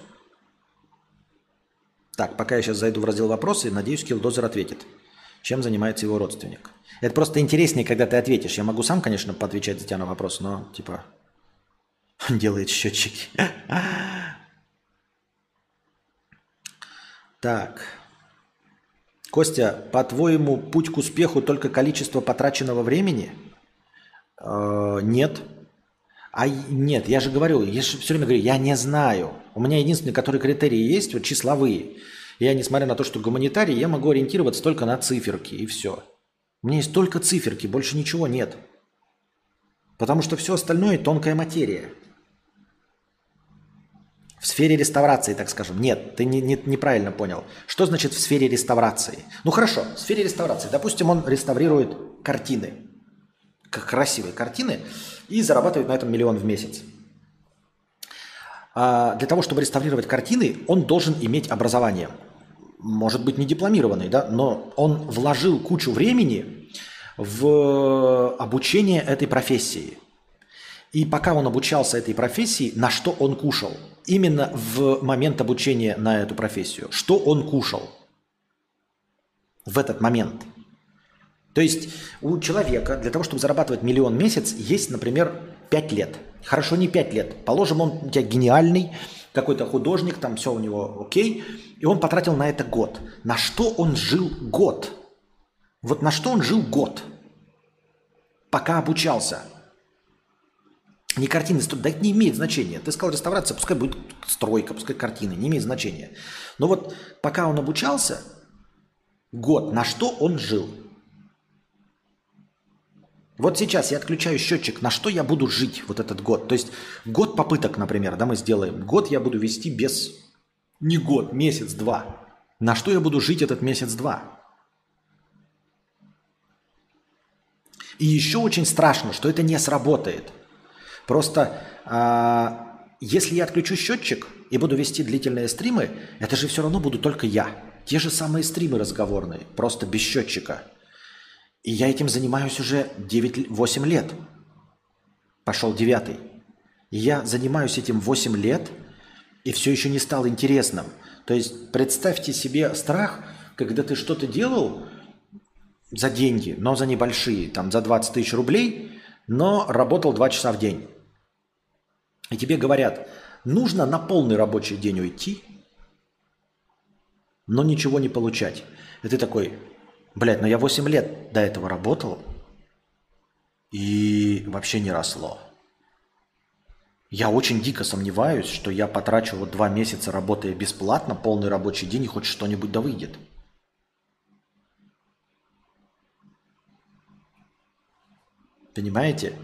Так, пока я сейчас зайду в раздел вопросы, надеюсь, Килдозер ответит. Чем занимается его родственник? Это просто интереснее, когда ты ответишь. Я могу сам, конечно, поотвечать за тебя на вопрос, но типа он делает счетчики. Так. Костя, по-твоему, путь к успеху только количество потраченного времени? Э, нет. А нет, я же говорю, я же все время говорю, я не знаю. У меня единственный, который критерии есть, вот числовые. Я, несмотря на то, что гуманитарий, я могу ориентироваться только на циферки, и все. У меня есть только циферки, больше ничего нет. Потому что все остальное тонкая материя. В сфере реставрации, так скажем. Нет, ты не, не, неправильно понял. Что значит в сфере реставрации? Ну хорошо, в сфере реставрации. Допустим, он реставрирует картины, как красивые картины, и зарабатывает на этом миллион в месяц. А для того, чтобы реставрировать картины, он должен иметь образование – может быть, не дипломированный, да, но он вложил кучу времени в обучение этой профессии. И пока он обучался этой профессии, на что он кушал? Именно в момент обучения на эту профессию. Что он кушал в этот момент? То есть у человека для того, чтобы зарабатывать миллион в месяц, есть, например, 5 лет. Хорошо, не 5 лет. Положим, он у тебя гениальный, какой-то художник, там все у него окей, и он потратил на это год. На что он жил год? Вот на что он жил год, пока обучался? Не картины, да это не имеет значения. Ты сказал реставрация, пускай будет стройка, пускай картины, не имеет значения. Но вот пока он обучался, год, на что он жил? Вот сейчас я отключаю счетчик, на что я буду жить вот этот год. То есть год попыток, например, да, мы сделаем. Год я буду вести без... Не год, месяц-два. На что я буду жить этот месяц-два? И еще очень страшно, что это не сработает. Просто а, если я отключу счетчик и буду вести длительные стримы, это же все равно буду только я. Те же самые стримы разговорные, просто без счетчика – и я этим занимаюсь уже 9-8 лет. Пошел девятый. И я занимаюсь этим 8 лет, и все еще не стало интересным. То есть представьте себе страх, когда ты что-то делал за деньги, но за небольшие, там за 20 тысяч рублей, но работал 2 часа в день. И тебе говорят, нужно на полный рабочий день уйти, но ничего не получать. И ты такой, Блять, но я 8 лет до этого работал и вообще не росло. Я очень дико сомневаюсь, что я потрачу вот два месяца работая бесплатно, полный рабочий день и хоть что-нибудь да выйдет. Понимаете?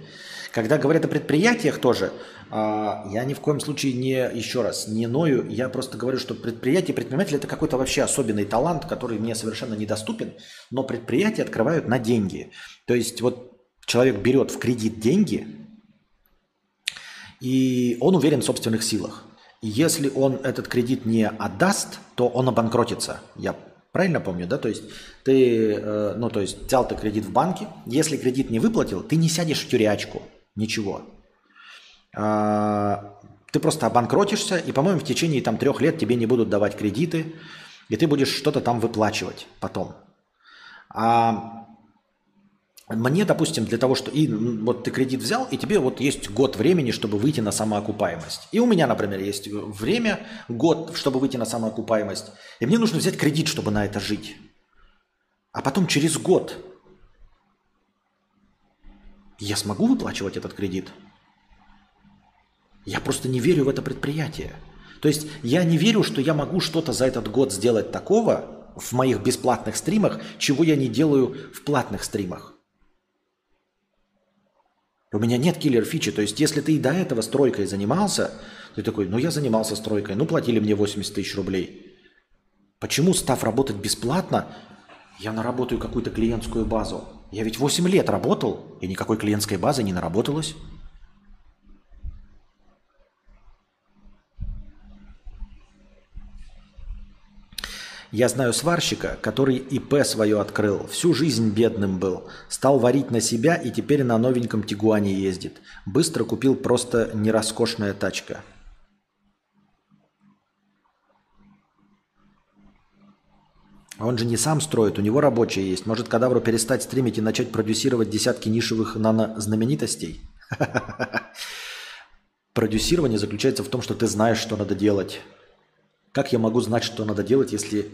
Когда говорят о предприятиях тоже, а, я ни в коем случае не, еще раз, не ною, я просто говорю, что предприятие, предприниматель – это какой-то вообще особенный талант, который мне совершенно недоступен, но предприятия открывают на деньги. То есть вот человек берет в кредит деньги, и он уверен в собственных силах. И если он этот кредит не отдаст, то он обанкротится. Я правильно помню, да? То есть ты, э, ну то есть взял ты кредит в банке, если кредит не выплатил, ты не сядешь в тюрячку, ничего. А, ты просто обанкротишься, и, по-моему, в течение там, трех лет тебе не будут давать кредиты, и ты будешь что-то там выплачивать потом. А мне, допустим, для того, что и вот ты кредит взял, и тебе вот есть год времени, чтобы выйти на самоокупаемость. И у меня, например, есть время, год, чтобы выйти на самоокупаемость. И мне нужно взять кредит, чтобы на это жить. А потом через год я смогу выплачивать этот кредит? Я просто не верю в это предприятие. То есть я не верю, что я могу что-то за этот год сделать такого, в моих бесплатных стримах, чего я не делаю в платных стримах. У меня нет киллер-фичи. То есть, если ты и до этого стройкой занимался, ты такой, ну я занимался стройкой, ну платили мне 80 тысяч рублей. Почему, став работать бесплатно, я наработаю какую-то клиентскую базу? Я ведь 8 лет работал, и никакой клиентской базы не наработалось. Я знаю сварщика, который ИП свое открыл, всю жизнь бедным был, стал варить на себя и теперь на новеньком Тигуане ездит. Быстро купил просто нероскошная тачка. Он же не сам строит, у него рабочие есть. Может, кадавру перестать стримить и начать продюсировать десятки нишевых нано-знаменитостей? Продюсирование заключается в том, что ты знаешь, что надо делать. Как я могу знать, что надо делать, если...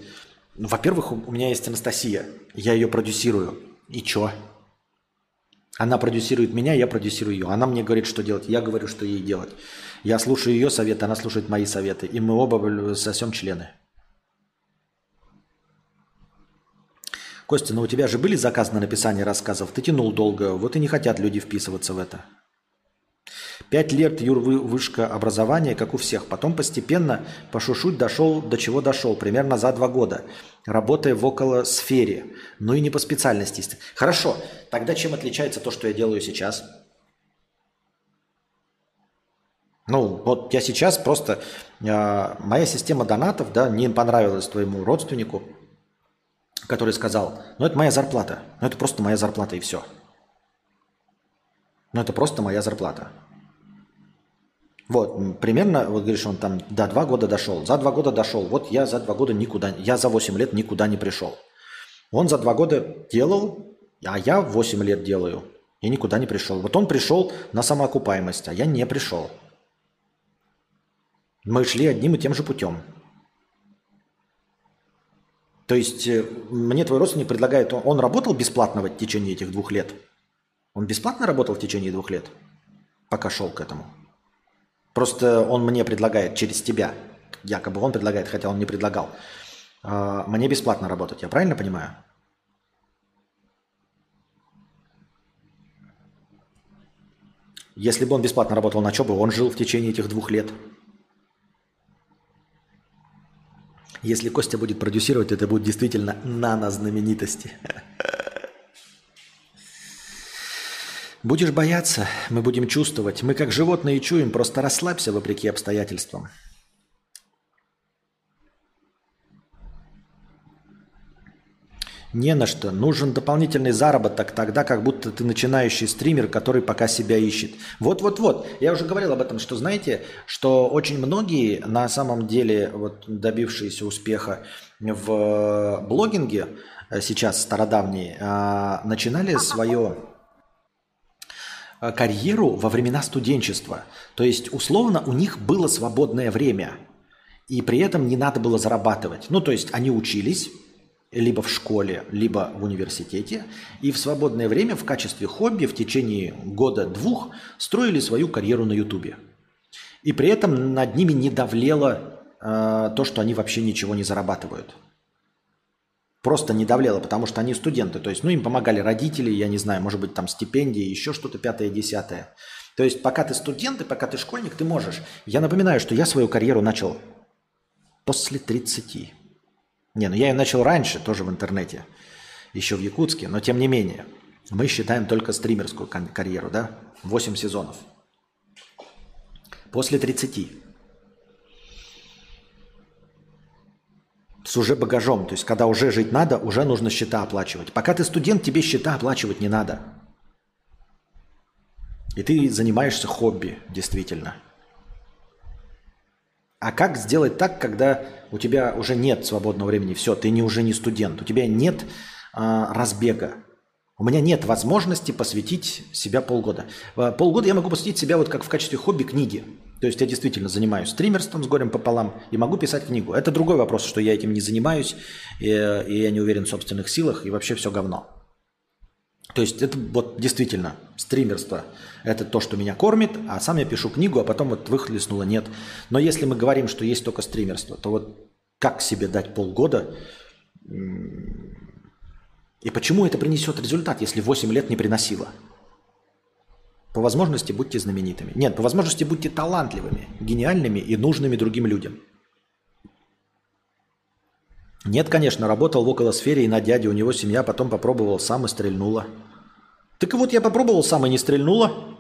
Ну, во-первых, у меня есть Анастасия. Я ее продюсирую. И чё? Она продюсирует меня, я продюсирую ее. Она мне говорит, что делать. Я говорю, что ей делать. Я слушаю ее советы, она слушает мои советы. И мы оба сосем члены. Костя, ну у тебя же были заказы на написание рассказов? Ты тянул долго, вот и не хотят люди вписываться в это. Пять лет Юр вышка образования, как у всех. Потом постепенно по шушуть дошел до чего дошел, примерно за два года, работая в около сфере. Ну и не по специальности. Хорошо, тогда чем отличается то, что я делаю сейчас? Ну, вот я сейчас просто... Э, моя система донатов, да, не понравилась твоему родственнику, который сказал, ну это моя зарплата, ну это просто моя зарплата и все. Ну это просто моя зарплата. Вот, примерно, вот говоришь, он там до два года дошел. За два года дошел. Вот я за два года никуда, я за восемь лет никуда не пришел. Он за два года делал, а я восемь лет делаю. И никуда не пришел. Вот он пришел на самоокупаемость, а я не пришел. Мы шли одним и тем же путем. То есть э, мне твой родственник предлагает, он работал бесплатно в течение этих двух лет? Он бесплатно работал в течение двух лет, пока шел к этому? Просто он мне предлагает через тебя, якобы он предлагает, хотя он не предлагал, а, мне бесплатно работать. Я правильно понимаю? Если бы он бесплатно работал, на что бы он жил в течение этих двух лет? Если Костя будет продюсировать, это будет действительно нано-знаменитости. Будешь бояться, мы будем чувствовать. Мы как животные чуем, просто расслабься вопреки обстоятельствам. Не на что. Нужен дополнительный заработок тогда, как будто ты начинающий стример, который пока себя ищет. Вот-вот-вот. Я уже говорил об этом, что знаете, что очень многие на самом деле, вот добившиеся успеха в блогинге, э, сейчас стародавние, а, начинали свое Э, карьеру во времена студенчества. То есть, условно, у них было свободное время, и при этом не надо было зарабатывать. Ну, то есть, они учились либо в школе, либо в университете, и в свободное время в качестве хобби в течение года-двух строили свою карьеру на Ютубе. И при этом над ними не давлело э, то, что они вообще ничего не зарабатывают просто не давлело, потому что они студенты. То есть, ну, им помогали родители, я не знаю, может быть, там стипендии, еще что-то пятое, десятое. То есть, пока ты студент и пока ты школьник, ты можешь. Я напоминаю, что я свою карьеру начал после 30. Не, ну я ее начал раньше, тоже в интернете, еще в Якутске, но тем не менее. Мы считаем только стримерскую карьеру, да? 8 сезонов. После 30. с уже багажом. То есть, когда уже жить надо, уже нужно счета оплачивать. Пока ты студент, тебе счета оплачивать не надо. И ты занимаешься хобби, действительно. А как сделать так, когда у тебя уже нет свободного времени? Все, ты не, уже не студент, у тебя нет а, разбега. У меня нет возможности посвятить себя полгода. А, полгода я могу посвятить себя вот как в качестве хобби книги. То есть я действительно занимаюсь стримерством с горем пополам и могу писать книгу. Это другой вопрос, что я этим не занимаюсь, и, и я не уверен в собственных силах, и вообще все говно. То есть это вот действительно стримерство. Это то, что меня кормит, а сам я пишу книгу, а потом вот выхлестнуло нет. Но если мы говорим, что есть только стримерство, то вот как себе дать полгода И почему это принесет результат, если 8 лет не приносило? По возможности будьте знаменитыми. Нет, по возможности будьте талантливыми, гениальными и нужными другим людям. Нет, конечно, работал в околосфере и на дяде, у него семья, потом попробовал сам и стрельнула. Так вот я попробовал сам и не стрельнула.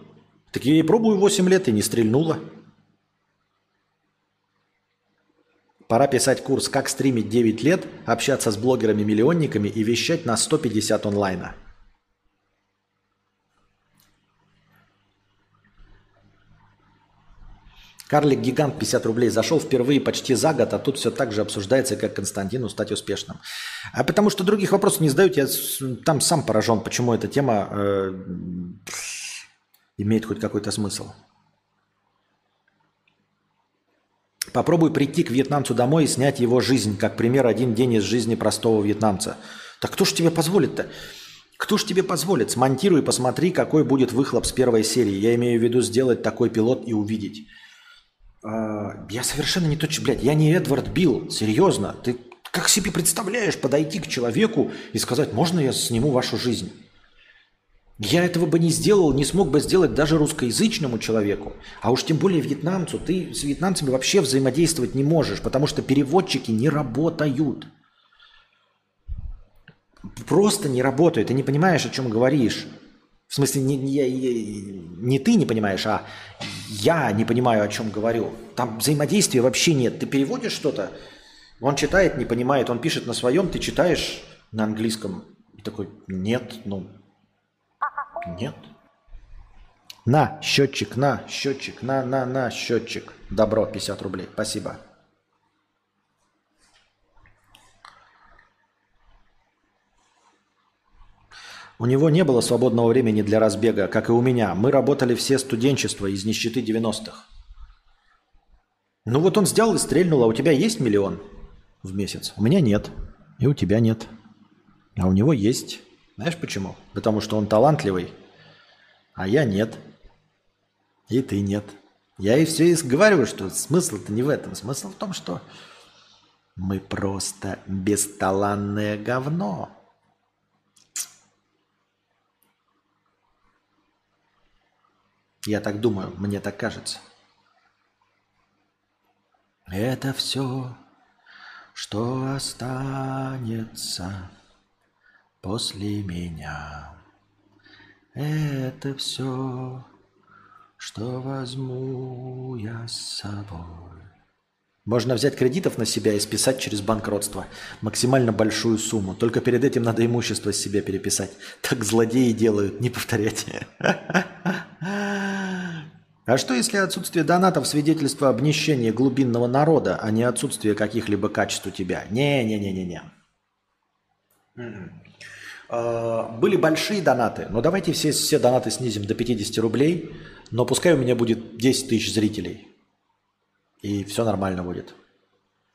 Так я и пробую 8 лет и не стрельнула. Пора писать курс «Как стримить 9 лет», общаться с блогерами-миллионниками и вещать на 150 онлайна. Карлик-гигант 50 рублей зашел впервые почти за год, а тут все так же обсуждается, как Константину стать успешным. А потому что других вопросов не задают, я там сам поражен, почему эта тема э, имеет хоть какой-то смысл. Попробуй прийти к вьетнамцу домой и снять его жизнь, как пример один день из жизни простого вьетнамца. Так кто ж тебе позволит-то? Кто ж тебе позволит? Смонтируй и посмотри, какой будет выхлоп с первой серии. Я имею в виду сделать такой пилот и увидеть. А, я совершенно не точно, блядь, я не Эдвард Билл, серьезно. Ты как себе представляешь подойти к человеку и сказать, можно я сниму вашу жизнь? Я этого бы не сделал, не смог бы сделать даже русскоязычному человеку. А уж тем более вьетнамцу. Ты с вьетнамцами вообще взаимодействовать не можешь, потому что переводчики не работают. Просто не работают. Ты не понимаешь, о чем говоришь. В смысле, не, не, не ты не понимаешь, а я не понимаю, о чем говорю. Там взаимодействия вообще нет. Ты переводишь что-то, он читает, не понимает, он пишет на своем, ты читаешь на английском. И такой, нет, ну, нет. На, счетчик, на, счетчик, на, на, на, счетчик. Добро, 50 рублей. Спасибо. У него не было свободного времени для разбега, как и у меня. Мы работали все студенчество из нищеты 90-х. Ну вот он сделал и стрельнул, а у тебя есть миллион в месяц? У меня нет. И у тебя нет. А у него есть. Знаешь почему? Потому что он талантливый, а я нет. И ты нет. Я и все и говорю, что смысл-то не в этом. Смысл в том, что мы просто бесталанное говно. Я так думаю, мне так кажется. Это все, что останется после меня. Это все, что возьму я с собой. Можно взять кредитов на себя и списать через банкротство. Максимально большую сумму. Только перед этим надо имущество с себя переписать. Так злодеи делают, не повторяйте. А что если отсутствие донатов свидетельство обнищения глубинного народа, а не отсутствие каких-либо качеств у тебя? Не-не-не-не-не. А, были большие донаты, но давайте все, все донаты снизим до 50 рублей, но пускай у меня будет 10 тысяч зрителей. И все нормально будет.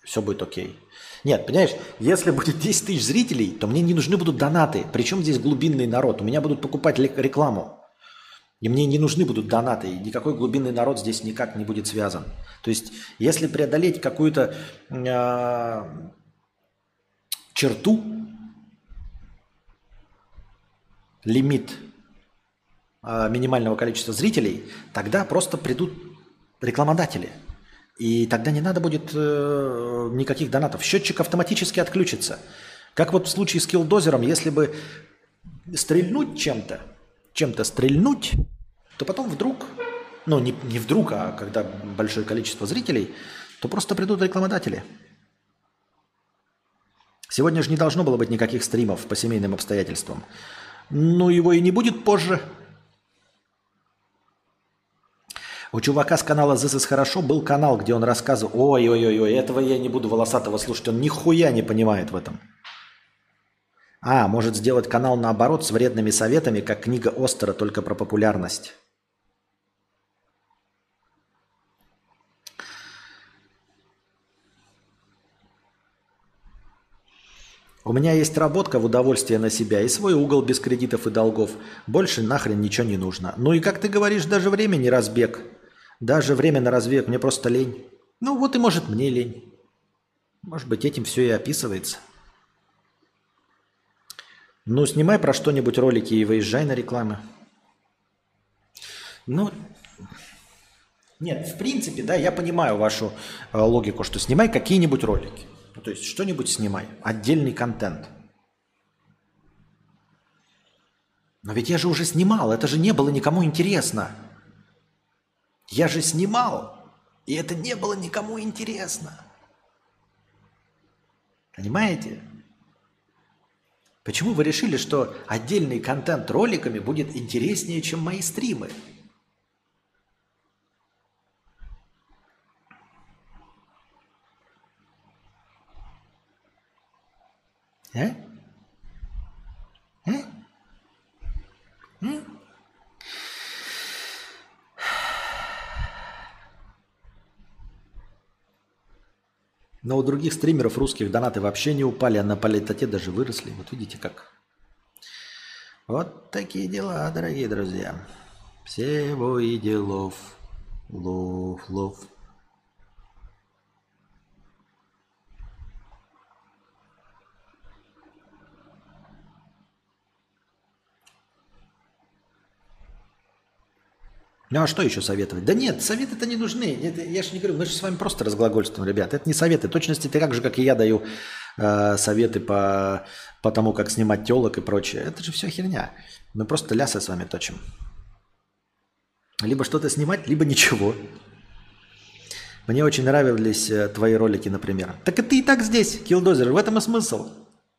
Все будет окей. Нет, понимаешь, если будет 10 тысяч зрителей, то мне не нужны будут донаты. Причем здесь глубинный народ? У меня будут покупать рекламу. И мне не нужны будут донаты, и никакой глубинный народ здесь никак не будет связан. То есть, если преодолеть какую-то э, черту, лимит э, минимального количества зрителей, тогда просто придут рекламодатели. И тогда не надо будет э, никаких донатов. Счетчик автоматически отключится. Как вот в случае с килдозером, если бы стрельнуть чем-то, чем-то стрельнуть, то потом вдруг, ну не, не вдруг, а когда большое количество зрителей, то просто придут рекламодатели. Сегодня же не должно было быть никаких стримов по семейным обстоятельствам. Ну, его и не будет позже. У чувака с канала This is Хорошо был канал, где он рассказывал... Ой-ой-ой, этого я не буду волосатого слушать, он нихуя не понимает в этом. А, может сделать канал наоборот с вредными советами, как книга Остера, только про популярность. У меня есть работка в удовольствие на себя и свой угол без кредитов и долгов. Больше нахрен ничего не нужно. Ну и как ты говоришь, даже время не разбег. Даже время на разбег, мне просто лень. Ну вот и может мне лень. Может быть этим все и описывается. Ну, снимай про что-нибудь ролики и выезжай на рекламы. Ну, нет, в принципе, да, я понимаю вашу э, логику, что снимай какие-нибудь ролики. Ну, то есть что-нибудь снимай, отдельный контент. Но ведь я же уже снимал, это же не было никому интересно. Я же снимал, и это не было никому интересно. Понимаете? Почему вы решили, что отдельный контент роликами будет интереснее, чем мои стримы? А? А? А? Но у других стримеров русских донаты вообще не упали, а на политоте даже выросли. Вот видите как. Вот такие дела, дорогие друзья. Всего и делов. Лов, лов. Ну а что еще советовать? Да нет, советы-то не нужны. Это, я же не говорю, мы же с вами просто разглагольствуем, ребят. Это не советы. Точности ты так же, как и я даю э, советы по, по тому, как снимать телок и прочее. Это же все херня. Мы просто лясы с вами точим. Либо что-то снимать, либо ничего. Мне очень нравились э, твои ролики, например. Так и ты и так здесь, Килдозер, в этом и смысл.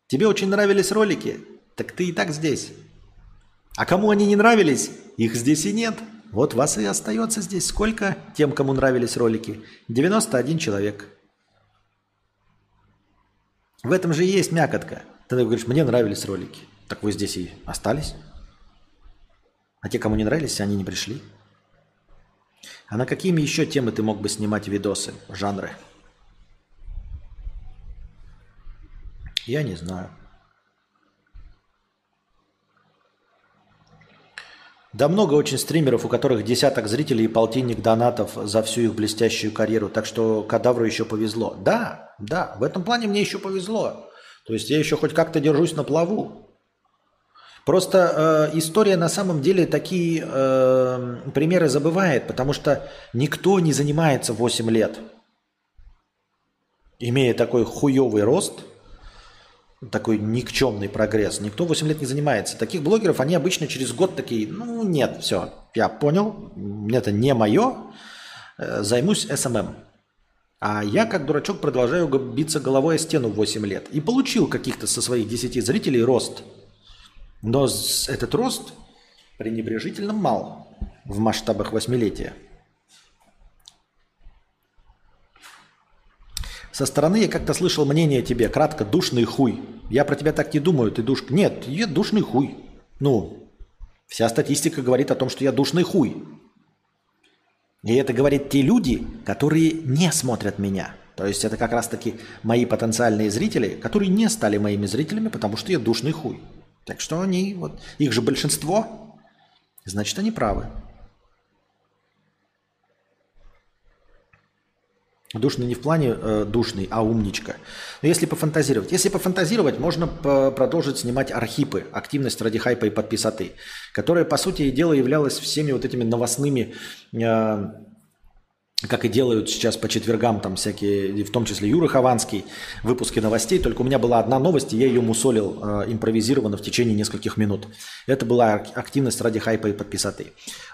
Тебе очень нравились ролики, так ты и так здесь. А кому они не нравились, их здесь и нет. Вот вас и остается здесь сколько тем, кому нравились ролики? 91 человек. В этом же и есть мякотка. Ты говоришь, мне нравились ролики. Так вы здесь и остались. А те, кому не нравились, они не пришли. А на какими еще темы ты мог бы снимать видосы, жанры? Я не знаю. Да много очень стримеров, у которых десяток зрителей и полтинник донатов за всю их блестящую карьеру. Так что кадавру еще повезло. Да, да, в этом плане мне еще повезло. То есть я еще хоть как-то держусь на плаву. Просто э, история на самом деле такие э, примеры забывает, потому что никто не занимается 8 лет, имея такой хуевый рост – такой никчемный прогресс. Никто 8 лет не занимается. Таких блогеров, они обычно через год такие, ну нет, все, я понял, это не мое, э, займусь SMM. А я, как дурачок, продолжаю биться головой о стену 8 лет. И получил каких-то со своих 10 зрителей рост. Но этот рост пренебрежительно мал в масштабах восьмилетия. Со стороны я как-то слышал мнение тебе, кратко, душный хуй. Я про тебя так не думаю, ты душ... Нет, я душный хуй. Ну, вся статистика говорит о том, что я душный хуй. И это говорят те люди, которые не смотрят меня. То есть это как раз-таки мои потенциальные зрители, которые не стали моими зрителями, потому что я душный хуй. Так что они, вот, их же большинство, значит, они правы. Душный не в плане э, душный, а умничка. Но если пофантазировать. Если пофантазировать, можно по продолжить снимать архипы, активность ради хайпа и подписоты, которая, по сути дела, являлась всеми вот этими новостными э, как и делают сейчас по четвергам там всякие, в том числе Юра Хованский, выпуски новостей. Только у меня была одна новость, и я ее мусолил э, импровизированно в течение нескольких минут. Это была активность ради хайпа и подписоты.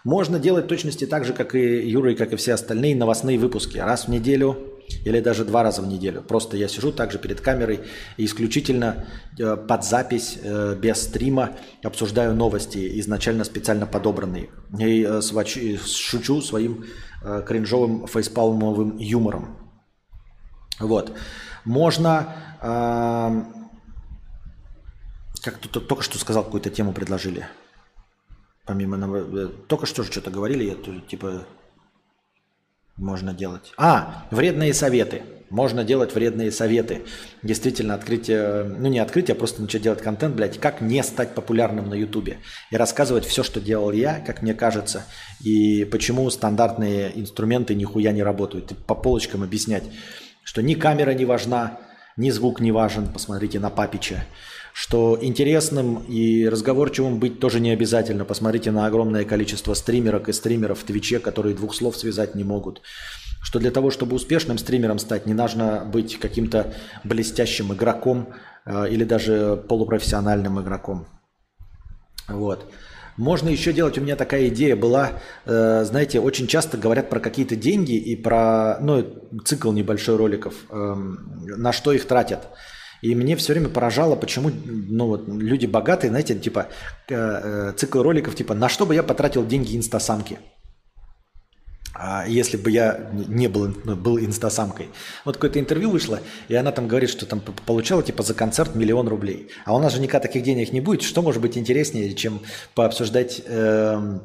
Можно делать точности так же, как и Юра, и как и все остальные новостные выпуски. Раз в неделю или даже два раза в неделю. Просто я сижу также перед камерой и исключительно э, под запись, э, без стрима обсуждаю новости, изначально специально подобранные. И э, свачу, шучу своим э, кринжовым фейспалмовым юмором. Вот. Можно... Э, как тут только что сказал, какую-то тему предложили. Помимо... Э, только что же что-то говорили, я типа можно делать. А, вредные советы. Можно делать вредные советы. Действительно, открытие, ну не открытие, а просто начать делать контент, блядь, как не стать популярным на Ютубе. И рассказывать все, что делал я, как мне кажется, и почему стандартные инструменты нихуя не работают. И по полочкам объяснять, что ни камера не важна, ни звук не важен, посмотрите на Папича. Что интересным и разговорчивым быть тоже не обязательно. Посмотрите на огромное количество стримерок и стримеров в Твиче, которые двух слов связать не могут. Что для того, чтобы успешным стримером стать, не нужно быть каким-то блестящим игроком э, или даже полупрофессиональным игроком. Вот. Можно еще делать, у меня такая идея была, э, знаете, очень часто говорят про какие-то деньги и про, ну, цикл небольшой роликов, э, на что их тратят. И мне все время поражало, почему ну, вот, люди богатые, знаете, типа э, э, цикл роликов, типа, на что бы я потратил деньги инстасамки а если бы я не был, ну, был инстасамкой. Вот какое-то интервью вышло, и она там говорит, что там получала типа за концерт миллион рублей. А у нас же никогда таких денег не будет. Что может быть интереснее, чем пообсуждать э,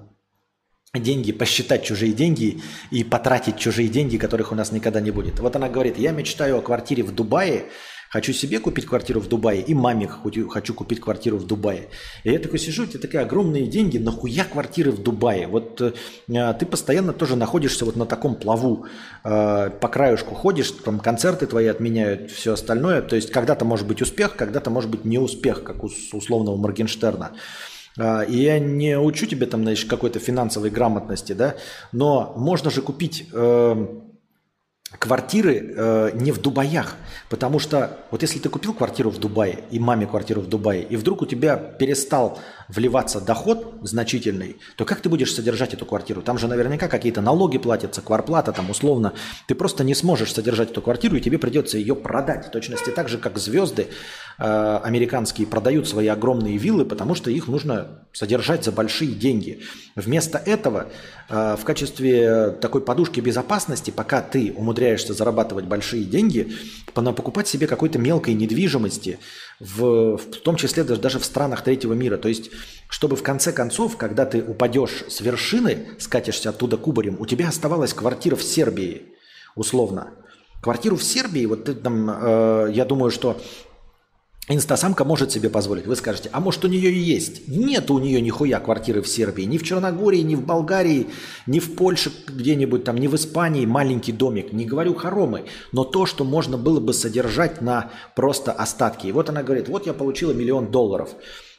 деньги, посчитать чужие деньги и потратить чужие деньги, которых у нас никогда не будет. Вот она говорит, я мечтаю о квартире в Дубае, Хочу себе купить квартиру в Дубае и маме хочу купить квартиру в Дубае. И я такой сижу, у тебя такие огромные деньги, нахуя квартиры в Дубае? Вот э, ты постоянно тоже находишься вот на таком плаву, э, по краюшку ходишь, там концерты твои отменяют, все остальное. То есть когда-то может быть успех, когда-то может быть не успех, как у условного Моргенштерна. А, и я не учу тебе там, знаешь, какой-то финансовой грамотности, да, но можно же купить э, квартиры э, не в Дубаях. Потому что вот если ты купил квартиру в Дубае и маме квартиру в Дубае, и вдруг у тебя перестал вливаться доход значительный, то как ты будешь содержать эту квартиру? Там же наверняка какие-то налоги платятся, кварплата там условно. Ты просто не сможешь содержать эту квартиру, и тебе придется ее продать. В точности так же, как звезды э, американские продают свои огромные виллы, потому что их нужно содержать за большие деньги. Вместо этого э, в качестве такой подушки безопасности, пока ты умудряешься зарабатывать большие деньги, покупать себе какой-то мелкой недвижимости, в, в том числе даже, даже в странах третьего мира. То есть, чтобы в конце концов, когда ты упадешь с вершины, скатишься оттуда кубарем, у тебя оставалась квартира в Сербии, условно. Квартиру в Сербии, вот ты там, э, я думаю, что Инстасамка может себе позволить. Вы скажете, а может у нее и есть? Нет у нее нихуя квартиры в Сербии. Ни в Черногории, ни в Болгарии, ни в Польше где-нибудь там, ни в Испании маленький домик. Не говорю хоромы, но то, что можно было бы содержать на просто остатки. И вот она говорит, вот я получила миллион долларов.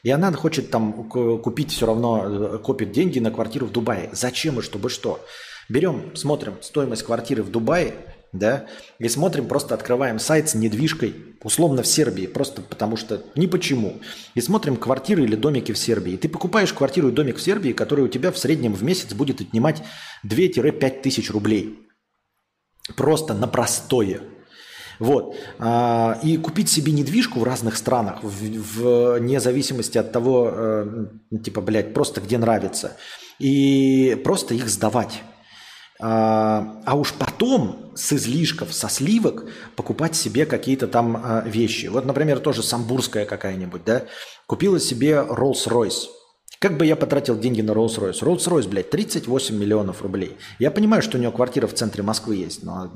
И она хочет там купить все равно, э, копит деньги на квартиру в Дубае. Зачем и чтобы что? Берем, смотрим стоимость квартиры в Дубае – да, и смотрим, просто открываем сайт с недвижкой, условно в Сербии, просто потому что ни почему. И смотрим квартиры или домики в Сербии. И ты покупаешь квартиру и домик в Сербии, который у тебя в среднем в месяц будет отнимать 2-5 тысяч рублей. Просто на простое. Вот. А, и купить себе недвижку в разных странах, в, в, вне зависимости от того, э, типа, блядь, просто где нравится. И просто их сдавать. А, а уж потом с излишков, со сливок покупать себе какие-то там а, вещи. Вот, например, тоже самбурская какая-нибудь, да, купила себе Rolls-Royce. Как бы я потратил деньги на Rolls-Royce? Rolls-Royce, блядь, 38 миллионов рублей. Я понимаю, что у него квартира в центре Москвы есть, но,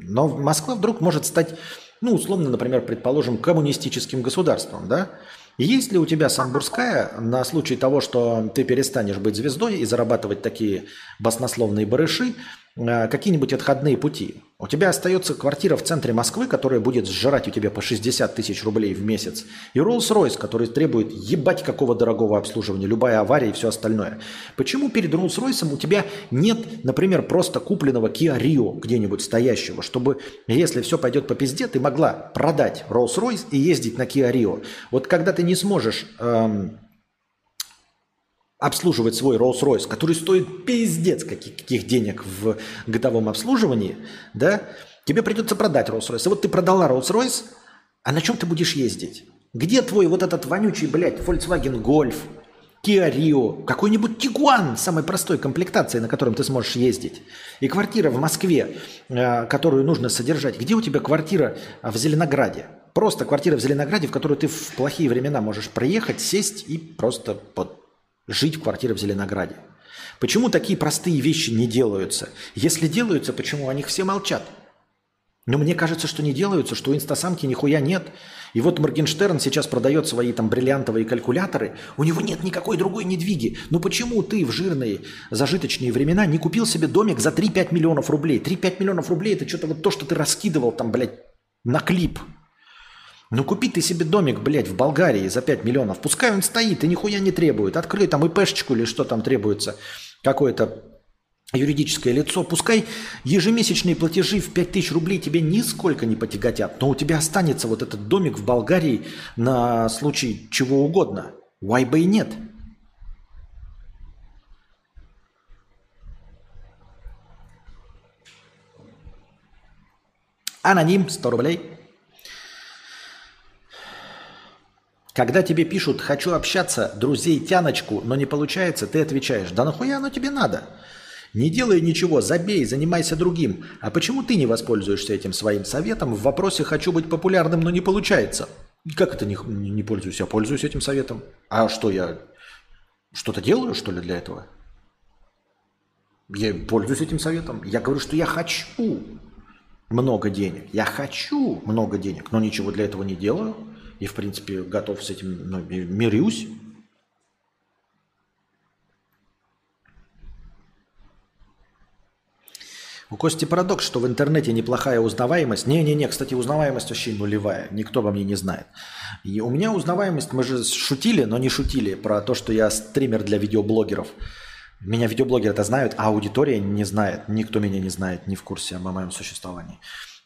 но Москва вдруг может стать, ну, условно, например, предположим, коммунистическим государством, да? Есть ли у тебя самбурская на случай того, что ты перестанешь быть звездой и зарабатывать такие баснословные барыши, какие-нибудь отходные пути. У тебя остается квартира в центре Москвы, которая будет сжирать у тебя по 60 тысяч рублей в месяц, и Rolls-Royce, который требует ебать какого дорогого обслуживания, любая авария и все остальное. Почему перед Rolls-Royce у тебя нет, например, просто купленного Kia Rio где-нибудь стоящего, чтобы, если все пойдет по пизде, ты могла продать Rolls-Royce и ездить на Kia Rio. Вот когда ты не сможешь... Эм, обслуживать свой Rolls-Royce, который стоит пиздец каких, каких денег в годовом обслуживании, да, тебе придется продать Rolls-Royce. И вот ты продала Rolls-Royce, а на чем ты будешь ездить? Где твой вот этот вонючий, блядь, Volkswagen Golf, Kia Rio, какой-нибудь Tiguan самой простой комплектации, на котором ты сможешь ездить. И квартира в Москве, э, которую нужно содержать. Где у тебя квартира в Зеленограде? Просто квартира в Зеленограде, в которую ты в плохие времена можешь приехать, сесть и просто под жить в квартире в Зеленограде. Почему такие простые вещи не делаются? Если делаются, почему о них все молчат? Но мне кажется, что не делаются, что у инстасамки нихуя нет. И вот Моргенштерн сейчас продает свои там бриллиантовые калькуляторы, у него нет никакой другой недвиги. Ну почему ты в жирные зажиточные времена не купил себе домик за 3-5 миллионов рублей? 3-5 миллионов рублей это что-то вот то, что ты раскидывал там, блядь, на клип. Ну купи ты себе домик, блядь, в Болгарии за 5 миллионов. Пускай он стоит и нихуя не требует. Открой там ИПшечку или что там требуется. Какое-то юридическое лицо. Пускай ежемесячные платежи в 5000 рублей тебе нисколько не потяготят. Но у тебя останется вот этот домик в Болгарии на случай чего угодно. Why бы и нет. Аноним 100 рублей. Когда тебе пишут «хочу общаться, друзей тяночку, но не получается», ты отвечаешь «да нахуя оно тебе надо?» Не делай ничего, забей, занимайся другим. А почему ты не воспользуешься этим своим советом в вопросе «хочу быть популярным, но не получается»? Как это не, не пользуюсь? Я пользуюсь этим советом. А что, я что-то делаю, что ли, для этого? Я пользуюсь этим советом. Я говорю, что я хочу много денег. Я хочу много денег, но ничего для этого не делаю. И, в принципе, готов с этим, ну, мирюсь. У Кости парадокс, что в интернете неплохая узнаваемость. Не-не-не, кстати, узнаваемость вообще нулевая. Никто во мне не знает. И у меня узнаваемость, мы же шутили, но не шутили про то, что я стример для видеоблогеров. Меня видеоблогеры-то знают, а аудитория не знает. Никто меня не знает, не в курсе о моем существовании.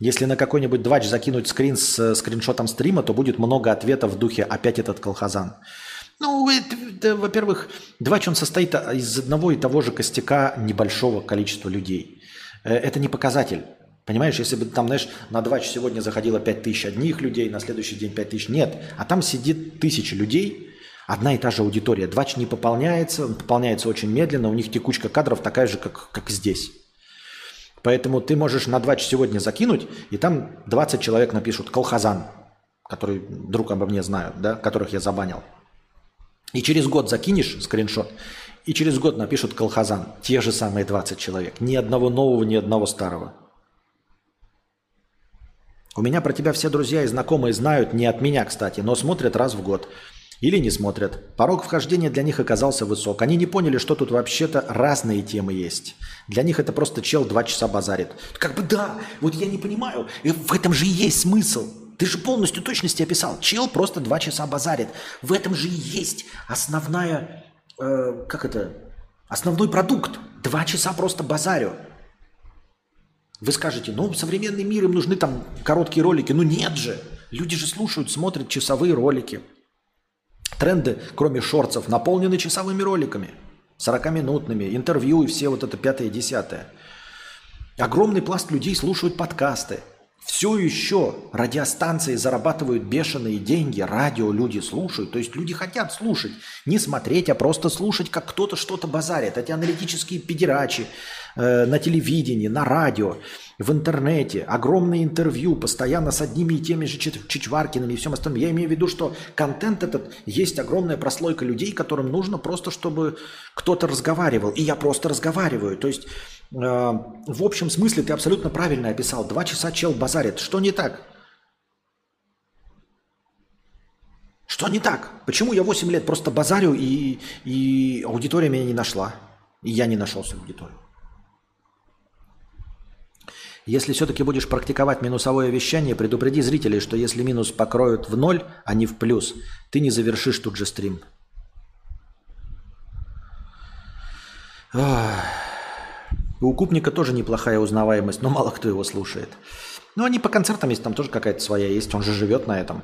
Если на какой-нибудь двач закинуть скрин с э, скриншотом стрима, то будет много ответов в духе «опять этот колхозан». Ну, во-первых, двач он состоит из одного и того же костяка небольшого количества людей. Э, это не показатель. Понимаешь, если бы там, знаешь, на двач сегодня заходило 5 тысяч одних людей, на следующий день 5 тысяч, нет. А там сидит тысячи людей, одна и та же аудитория. Двач не пополняется, он пополняется очень медленно, у них текучка кадров такая же, как, как здесь. Поэтому ты можешь на 2 сегодня закинуть, и там 20 человек напишут «Колхозан», который друг обо мне знают, да, которых я забанил. И через год закинешь скриншот, и через год напишут «Колхозан». Те же самые 20 человек. Ни одного нового, ни одного старого. У меня про тебя все друзья и знакомые знают, не от меня, кстати, но смотрят раз в год. Или не смотрят. Порог вхождения для них оказался высок. Они не поняли, что тут вообще-то разные темы есть. Для них это просто чел два часа базарит. Как бы да, вот я не понимаю, в этом же и есть смысл. Ты же полностью точности описал. Чел просто два часа базарит. В этом же и есть основная, э, как это, основной продукт. Два часа просто базарю. Вы скажете, ну, современный мир, им нужны там короткие ролики. Ну, нет же. Люди же слушают, смотрят часовые ролики. Тренды, кроме шорцев, наполнены часовыми роликами, 40-минутными, интервью и все вот это пятое-десятое. Огромный пласт людей слушают подкасты. Все еще радиостанции зарабатывают бешеные деньги, радио люди слушают. То есть люди хотят слушать, не смотреть, а просто слушать, как кто-то что-то базарит. Эти аналитические педерачи э, на телевидении, на радио в интернете, огромные интервью, постоянно с одними и теми же Чичваркинами и всем остальным. Я имею в виду, что контент этот, есть огромная прослойка людей, которым нужно просто, чтобы кто-то разговаривал. И я просто разговариваю. То есть, в общем смысле ты абсолютно правильно описал. Два часа чел базарит. Что не так? Что не так? Почему я 8 лет просто базарю, и, и аудитория меня не нашла? И я не нашел свою аудиторию. Если все-таки будешь практиковать минусовое вещание, предупреди зрителей, что если минус покроют в ноль, а не в плюс, ты не завершишь тут же стрим. У Купника тоже неплохая узнаваемость, но мало кто его слушает. Ну, они по концертам есть, там тоже какая-то своя есть, он же живет на этом.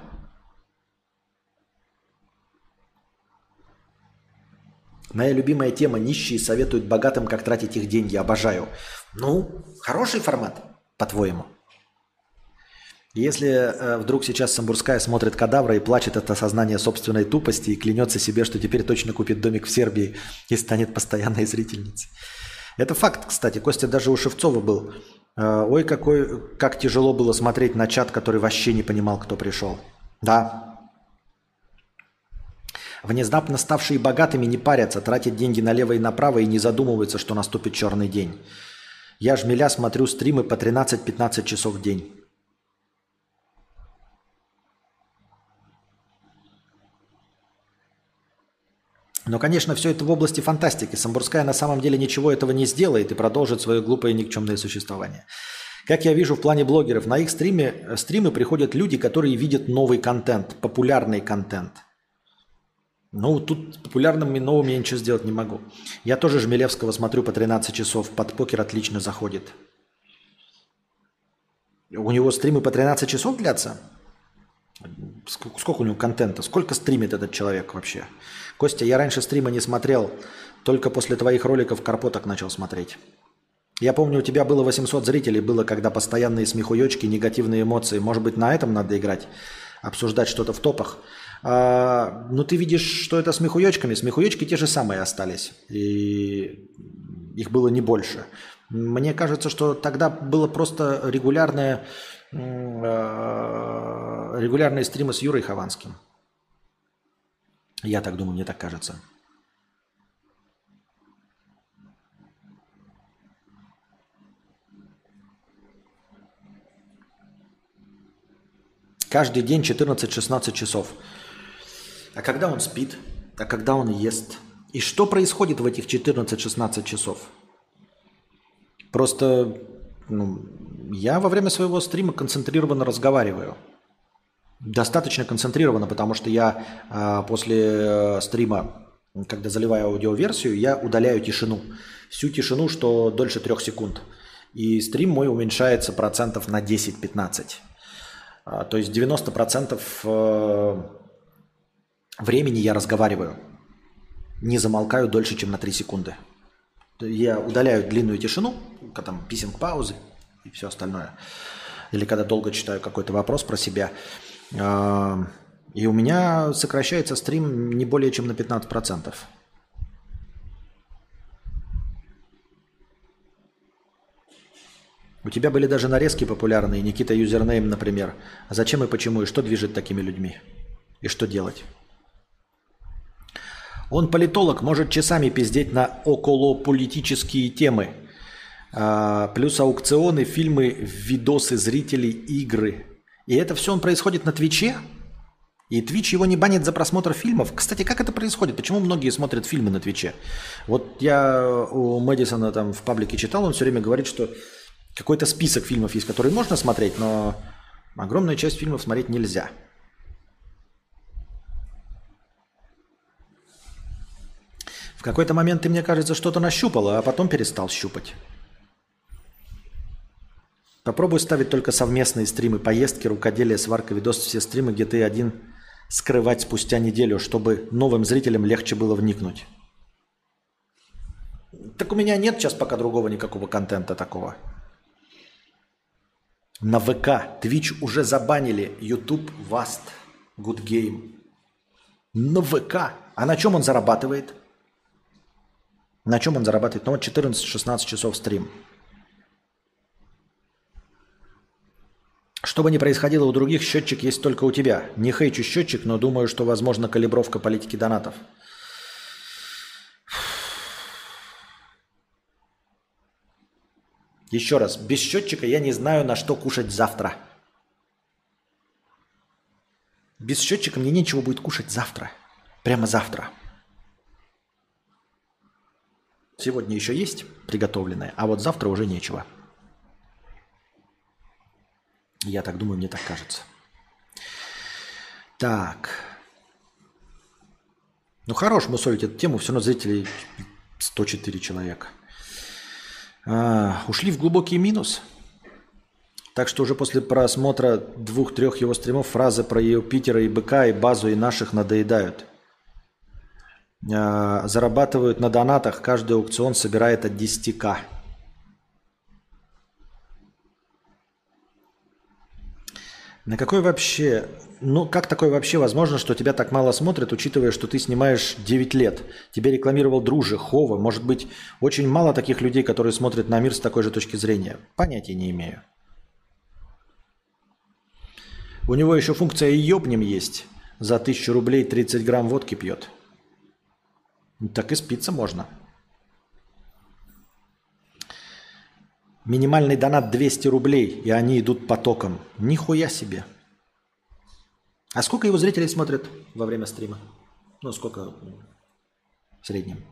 Моя любимая тема – нищие советуют богатым, как тратить их деньги. Обожаю. Ну, хороший формат, по-твоему. Если э, вдруг сейчас Самбурская смотрит кадавра и плачет от осознания собственной тупости и клянется себе, что теперь точно купит домик в Сербии и станет постоянной зрительницей. Это факт, кстати. Костя даже у Шевцова был. Э, ой, какой, как тяжело было смотреть на чат, который вообще не понимал, кто пришел. Да, Внезапно ставшие богатыми не парятся, тратят деньги налево и направо и не задумываются, что наступит черный день. Я жмеля смотрю стримы по 13-15 часов в день. Но, конечно, все это в области фантастики. Самбурская на самом деле ничего этого не сделает и продолжит свое глупое никчемное существование. Как я вижу в плане блогеров, на их стриме, стримы приходят люди, которые видят новый контент, популярный контент. Ну, тут популярным и новым я ничего сделать не могу. Я тоже Жмелевского смотрю по 13 часов. Под покер отлично заходит. У него стримы по 13 часов длятся? Сколько у него контента? Сколько стримит этот человек вообще? Костя, я раньше стрима не смотрел. Только после твоих роликов Карпоток начал смотреть. Я помню, у тебя было 800 зрителей, было когда постоянные смехуёчки, негативные эмоции. Может быть, на этом надо играть? Обсуждать что-то в топах? А, ну, ты видишь, что это с мехуёчками. Смехуёчки те же самые остались. И их было не больше. Мне кажется, что тогда было просто регулярное, а, регулярные стримы с Юрой Хованским. Я так думаю, мне так кажется. Каждый день 14-16 часов. А когда он спит? А когда он ест? И что происходит в этих 14-16 часов? Просто ну, я во время своего стрима концентрированно разговариваю. Достаточно концентрированно, потому что я э, после э, стрима, когда заливаю аудиоверсию, я удаляю тишину. Всю тишину, что дольше трех секунд. И стрим мой уменьшается процентов на 10-15. А, то есть 90% э, времени я разговариваю. Не замолкаю дольше, чем на 3 секунды. Я удаляю длинную тишину, там писинг паузы и все остальное. Или когда долго читаю какой-то вопрос про себя. И у меня сокращается стрим не более чем на 15%. У тебя были даже нарезки популярные, Никита Юзернейм, например. А зачем и почему, и что движет такими людьми? И что делать? Он политолог, может часами пиздеть на околополитические темы. А, плюс аукционы, фильмы, видосы зрителей, игры. И это все он происходит на Твиче? И Твич его не банит за просмотр фильмов. Кстати, как это происходит? Почему многие смотрят фильмы на Твиче? Вот я у Мэдисона там в паблике читал, он все время говорит, что какой-то список фильмов есть, которые можно смотреть, но огромную часть фильмов смотреть нельзя. В какой-то момент ты, мне кажется, что-то нащупал, а потом перестал щупать. Попробуй ставить только совместные стримы, поездки, рукоделие, сварка, видос, все стримы, где ты один скрывать спустя неделю, чтобы новым зрителям легче было вникнуть. Так у меня нет сейчас пока другого никакого контента такого. На ВК Twitch уже забанили YouTube Vast Good Game. На ВК. А на чем он зарабатывает? На чем он зарабатывает? Ну вот 14-16 часов стрим. Что бы ни происходило у других, счетчик есть только у тебя. Не хейчу счетчик, но думаю, что возможно калибровка политики донатов. Еще раз, без счетчика я не знаю, на что кушать завтра. Без счетчика мне нечего будет кушать завтра. Прямо завтра. Сегодня еще есть приготовленное, а вот завтра уже нечего. Я так думаю, мне так кажется. Так. Ну хорош мусолить эту тему, все равно зрителей 104 человека. А, ушли в глубокий минус. Так что уже после просмотра двух-трех его стримов фразы про Юпитера и БК, и базу, и наших надоедают. А, зарабатывают на донатах, каждый аукцион собирает от 10к. На какой вообще ну, как такое вообще возможно, что тебя так мало смотрят, учитывая, что ты снимаешь 9 лет? Тебе рекламировал Дружи, Хова. Может быть, очень мало таких людей, которые смотрят на мир с такой же точки зрения. Понятия не имею. У него еще функция «Ёбнем» есть. За 1000 рублей 30 грамм водки пьет. Так и спиться можно. Минимальный донат 200 рублей, и они идут потоком. Нихуя себе. А сколько его зрителей смотрят во время стрима? Ну, сколько в среднем?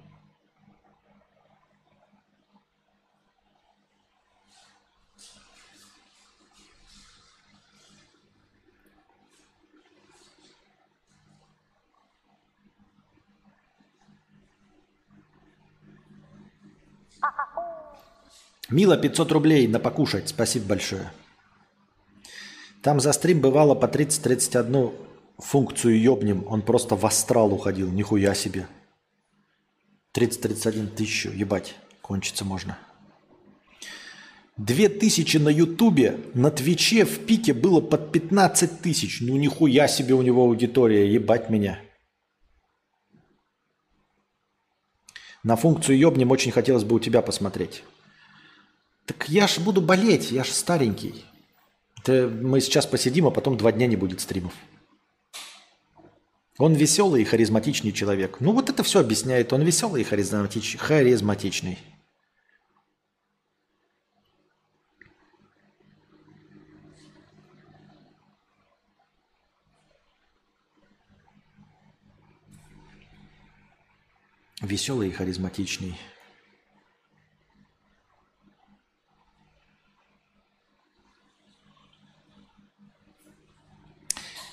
Мила, 500 рублей на покушать. Спасибо большое. Там за стрим бывало по 30-31 функцию ёбнем. Он просто в астрал уходил. Нихуя себе. 30-31 тысячу. Ебать. Кончиться можно. 2000 на Ютубе, на Твиче в пике было под 15 тысяч. Ну нихуя себе у него аудитория, ебать меня. На функцию ёбнем очень хотелось бы у тебя посмотреть. Так я ж буду болеть, я ж старенький. Это мы сейчас посидим, а потом два дня не будет стримов. Он веселый и харизматичный человек. Ну вот это все объясняет. Он веселый и харизматич... харизматичный. Веселый и харизматичный.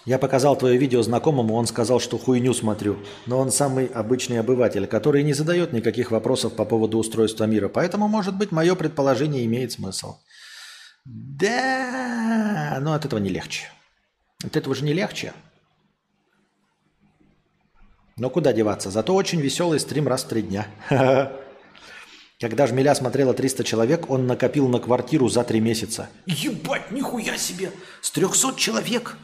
Я показал твое видео знакомому, он сказал, что хуйню смотрю. Но он самый обычный обыватель, который не задает никаких вопросов по поводу устройства мира. Поэтому, может быть, мое предположение имеет смысл. Да, но от этого не легче. От этого же не легче. Но куда деваться? Зато очень веселый стрим раз в три дня. Когда Жмеля смотрела 300 человек, он накопил на квартиру за три месяца. Ебать, нихуя себе! С 300 человек!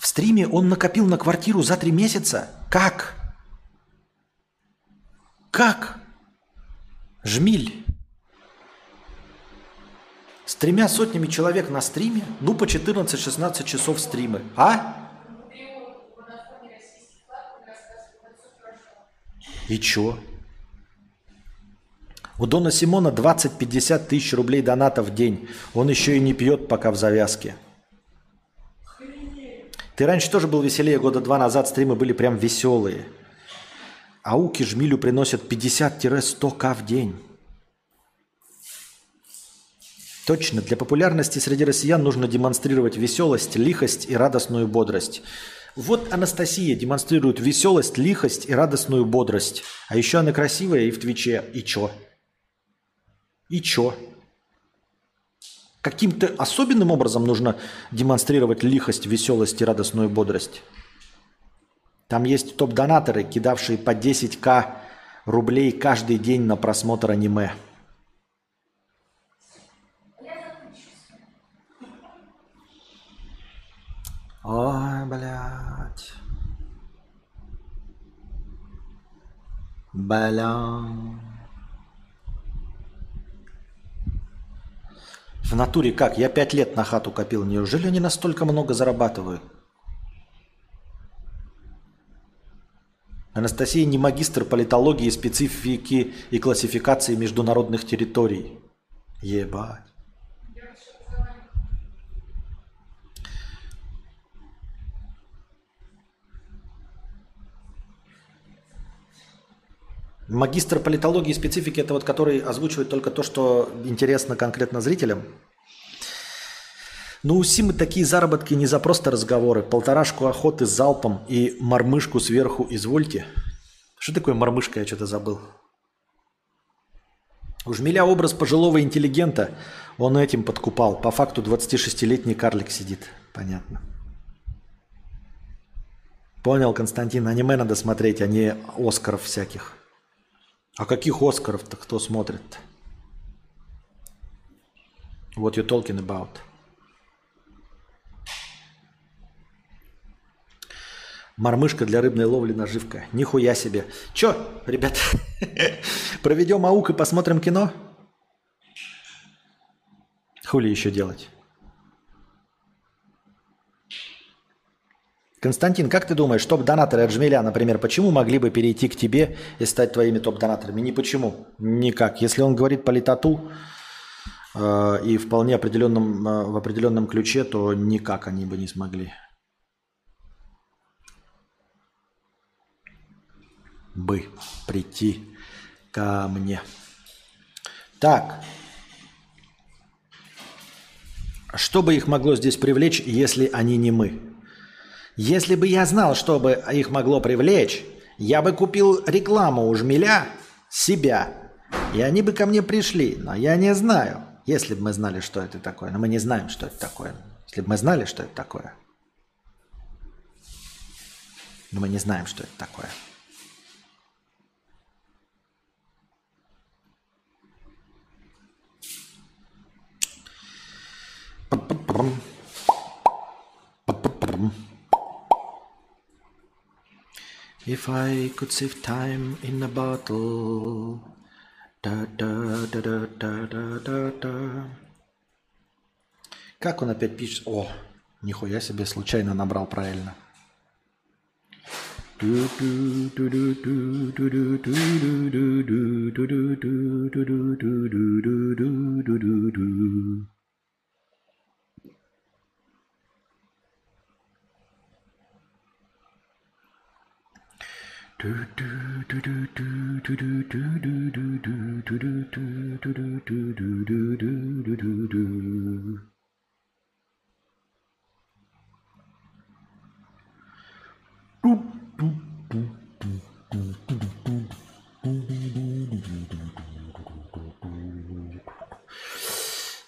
В стриме он накопил на квартиру за три месяца? Как? Как? Жмиль. С тремя сотнями человек на стриме? Ну, по 14-16 часов стримы. А? И чё? У Дона Симона 20-50 тысяч рублей доната в день. Он еще и не пьет пока в завязке. Ты раньше тоже был веселее, года два назад стримы были прям веселые. Ауки жмилю приносят 50-100к в день. Точно, для популярности среди россиян нужно демонстрировать веселость, лихость и радостную бодрость. Вот Анастасия демонстрирует веселость, лихость и радостную бодрость. А еще она красивая и в Твиче. И чё? И чё? Каким-то особенным образом нужно демонстрировать лихость, веселость и радостную бодрость. Там есть топ-донаторы, кидавшие по 10к рублей каждый день на просмотр аниме. Ой, блядь. Бля. В натуре как? Я пять лет на хату копил. Неужели они настолько много зарабатывают? Анастасия не магистр политологии, специфики и классификации международных территорий. Ебать. Магистр политологии и специфики – это вот который озвучивает только то, что интересно конкретно зрителям. Ну, у Симы такие заработки не за просто разговоры. Полторашку охоты с залпом и мормышку сверху извольте. Что такое мормышка, я что-то забыл. У Жмеля образ пожилого интеллигента, он этим подкупал. По факту 26-летний карлик сидит. Понятно. Понял, Константин, аниме надо смотреть, а не Оскаров всяких. А каких Оскаров-то кто смотрит? What you talking about? Мормышка для рыбной ловли наживка. Нихуя себе. Чё, ребят, проведем аук и посмотрим кино? Хули еще делать? Константин, как ты думаешь, топ-донаторы от Жмеля, например, почему могли бы перейти к тебе и стать твоими топ-донаторами? Не почему. Никак. Если он говорит по литоту э, и вполне определенном, э, в определенном ключе, то никак они бы не смогли. Бы прийти ко мне. Так. Что бы их могло здесь привлечь, если они не мы? Если бы я знал, что бы их могло привлечь, я бы купил рекламу у жмеля себя И они бы ко мне пришли, но я не знаю, если бы мы знали, что это такое. Но мы не знаем, что это такое. Если бы мы знали, что это такое. Но мы не знаем, что это такое. If I could save time in a bottle. Да, да, да, да, да, да, да. Как он опять пишет? О, нихуя себе, случайно набрал правильно.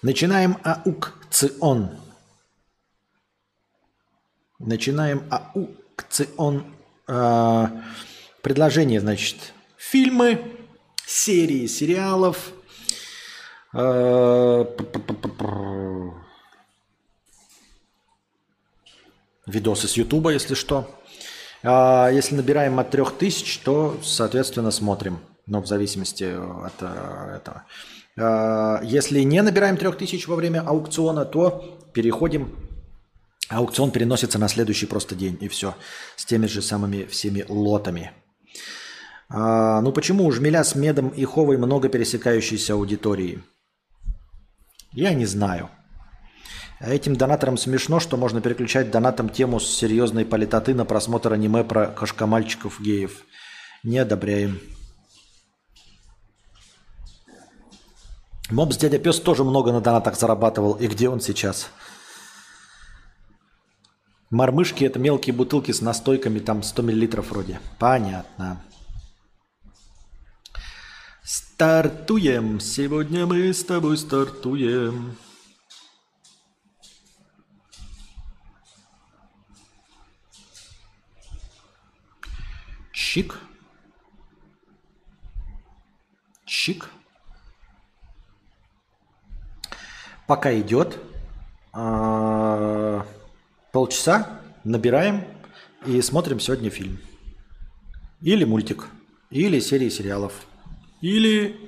Начинаем аукцион. Начинаем аукцион. Э, предложение, значит, фильмы, серии сериалов, э, видосы с Ютуба, если что. А если набираем от 3000, то, соответственно, смотрим. Но в зависимости от э, этого. А, если не набираем 3000 во время аукциона, то переходим. Аукцион переносится на следующий просто день, и все. С теми же самыми всеми лотами. А, ну почему у Жмеля с Медом и Ховой много пересекающейся аудитории? Я не знаю. Этим донаторам смешно, что можно переключать донатом тему с серьезной политоты на просмотр аниме про кошкомальчиков-геев. Не одобряем. Мобс дядя пес тоже много на донатах зарабатывал. И где он сейчас? Мормышки это мелкие бутылки с настойками, там 100 миллилитров вроде. Понятно. Стартуем. Сегодня мы с тобой стартуем. Чик. Чик. Пока идет. А, полчаса набираем и смотрим сегодня фильм. Или мультик. Или серии сериалов. Или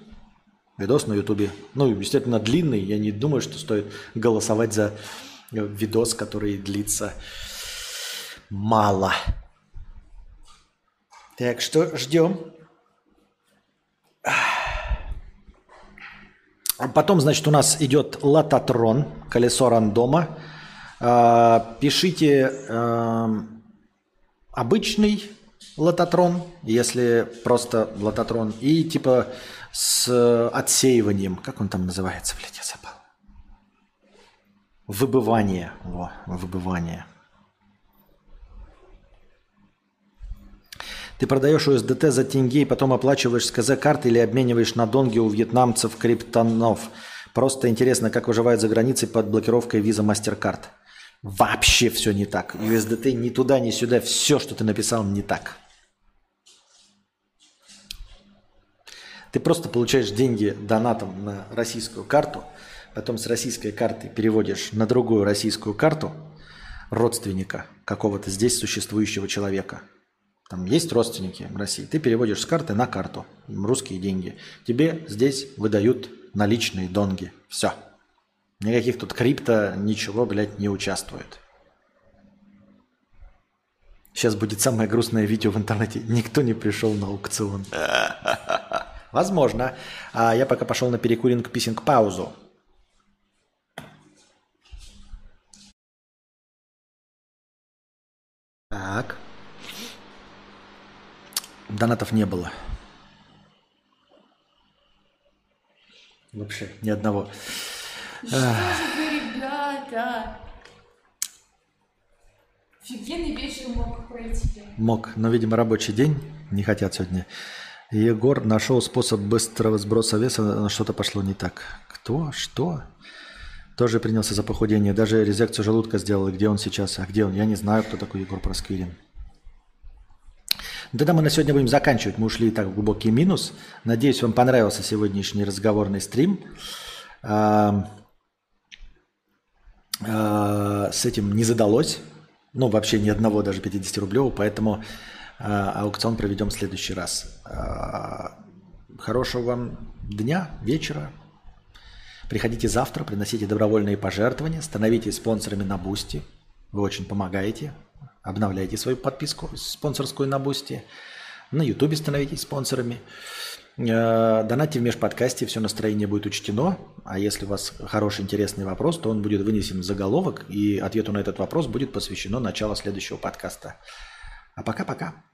видос на ютубе. Ну, естественно, длинный. Я не думаю, что стоит голосовать за видос, который длится мало. Так что ждем. Потом, значит, у нас идет лототрон, колесо рандома. А, пишите эм, обычный лототрон, если просто лототрон, и типа с отсеиванием. Как он там называется, блядь, я забыл. Выбывание. Во, выбывание. Ты продаешь USDT за тенге и потом оплачиваешь с КЗ-карты или обмениваешь на донги у вьетнамцев криптонов. Просто интересно, как выживают за границей под блокировкой виза MasterCard. Вообще все не так. USDT ни туда, ни сюда. Все, что ты написал, не так. Ты просто получаешь деньги донатом на российскую карту, потом с российской карты переводишь на другую российскую карту родственника какого-то здесь существующего человека – там есть родственники в России, ты переводишь с карты на карту русские деньги. Тебе здесь выдают наличные донги. Все. Никаких тут крипто, ничего, блядь, не участвует. Сейчас будет самое грустное видео в интернете. Никто не пришел на аукцион. Возможно. А я пока пошел на перекуринг писинг паузу. Так. Донатов не было. Вообще ни одного. Что же вы, ребята? Офигенный вечер мог пройти. Мог, но, видимо, рабочий день. Не хотят сегодня Егор нашел способ быстрого сброса веса, но что-то пошло не так. Кто? Что? Тоже принялся за похудение. Даже резекцию желудка сделал. И Где он сейчас? А где он? Я не знаю, кто такой Егор Просквилин. Тогда мы на сегодня будем заканчивать. Мы ушли так в глубокий минус. Надеюсь, вам понравился сегодняшний разговорный стрим. А, а, С этим не задалось. Ну, вообще ни одного даже 50 рублевого. Поэтому аукцион проведем в следующий раз. А, Хорошего вам дня, вечера. Приходите завтра, приносите добровольные пожертвования, становитесь спонсорами на Бусти. Вы очень помогаете. Обновляйте свою подписку спонсорскую на Бусти. На Ютубе становитесь спонсорами. Э, Донатьте в межподкасте, все настроение будет учтено. А если у вас хороший, интересный вопрос, то он будет вынесен в заголовок, и ответу на этот вопрос будет посвящено начало следующего подкаста. А пока-пока.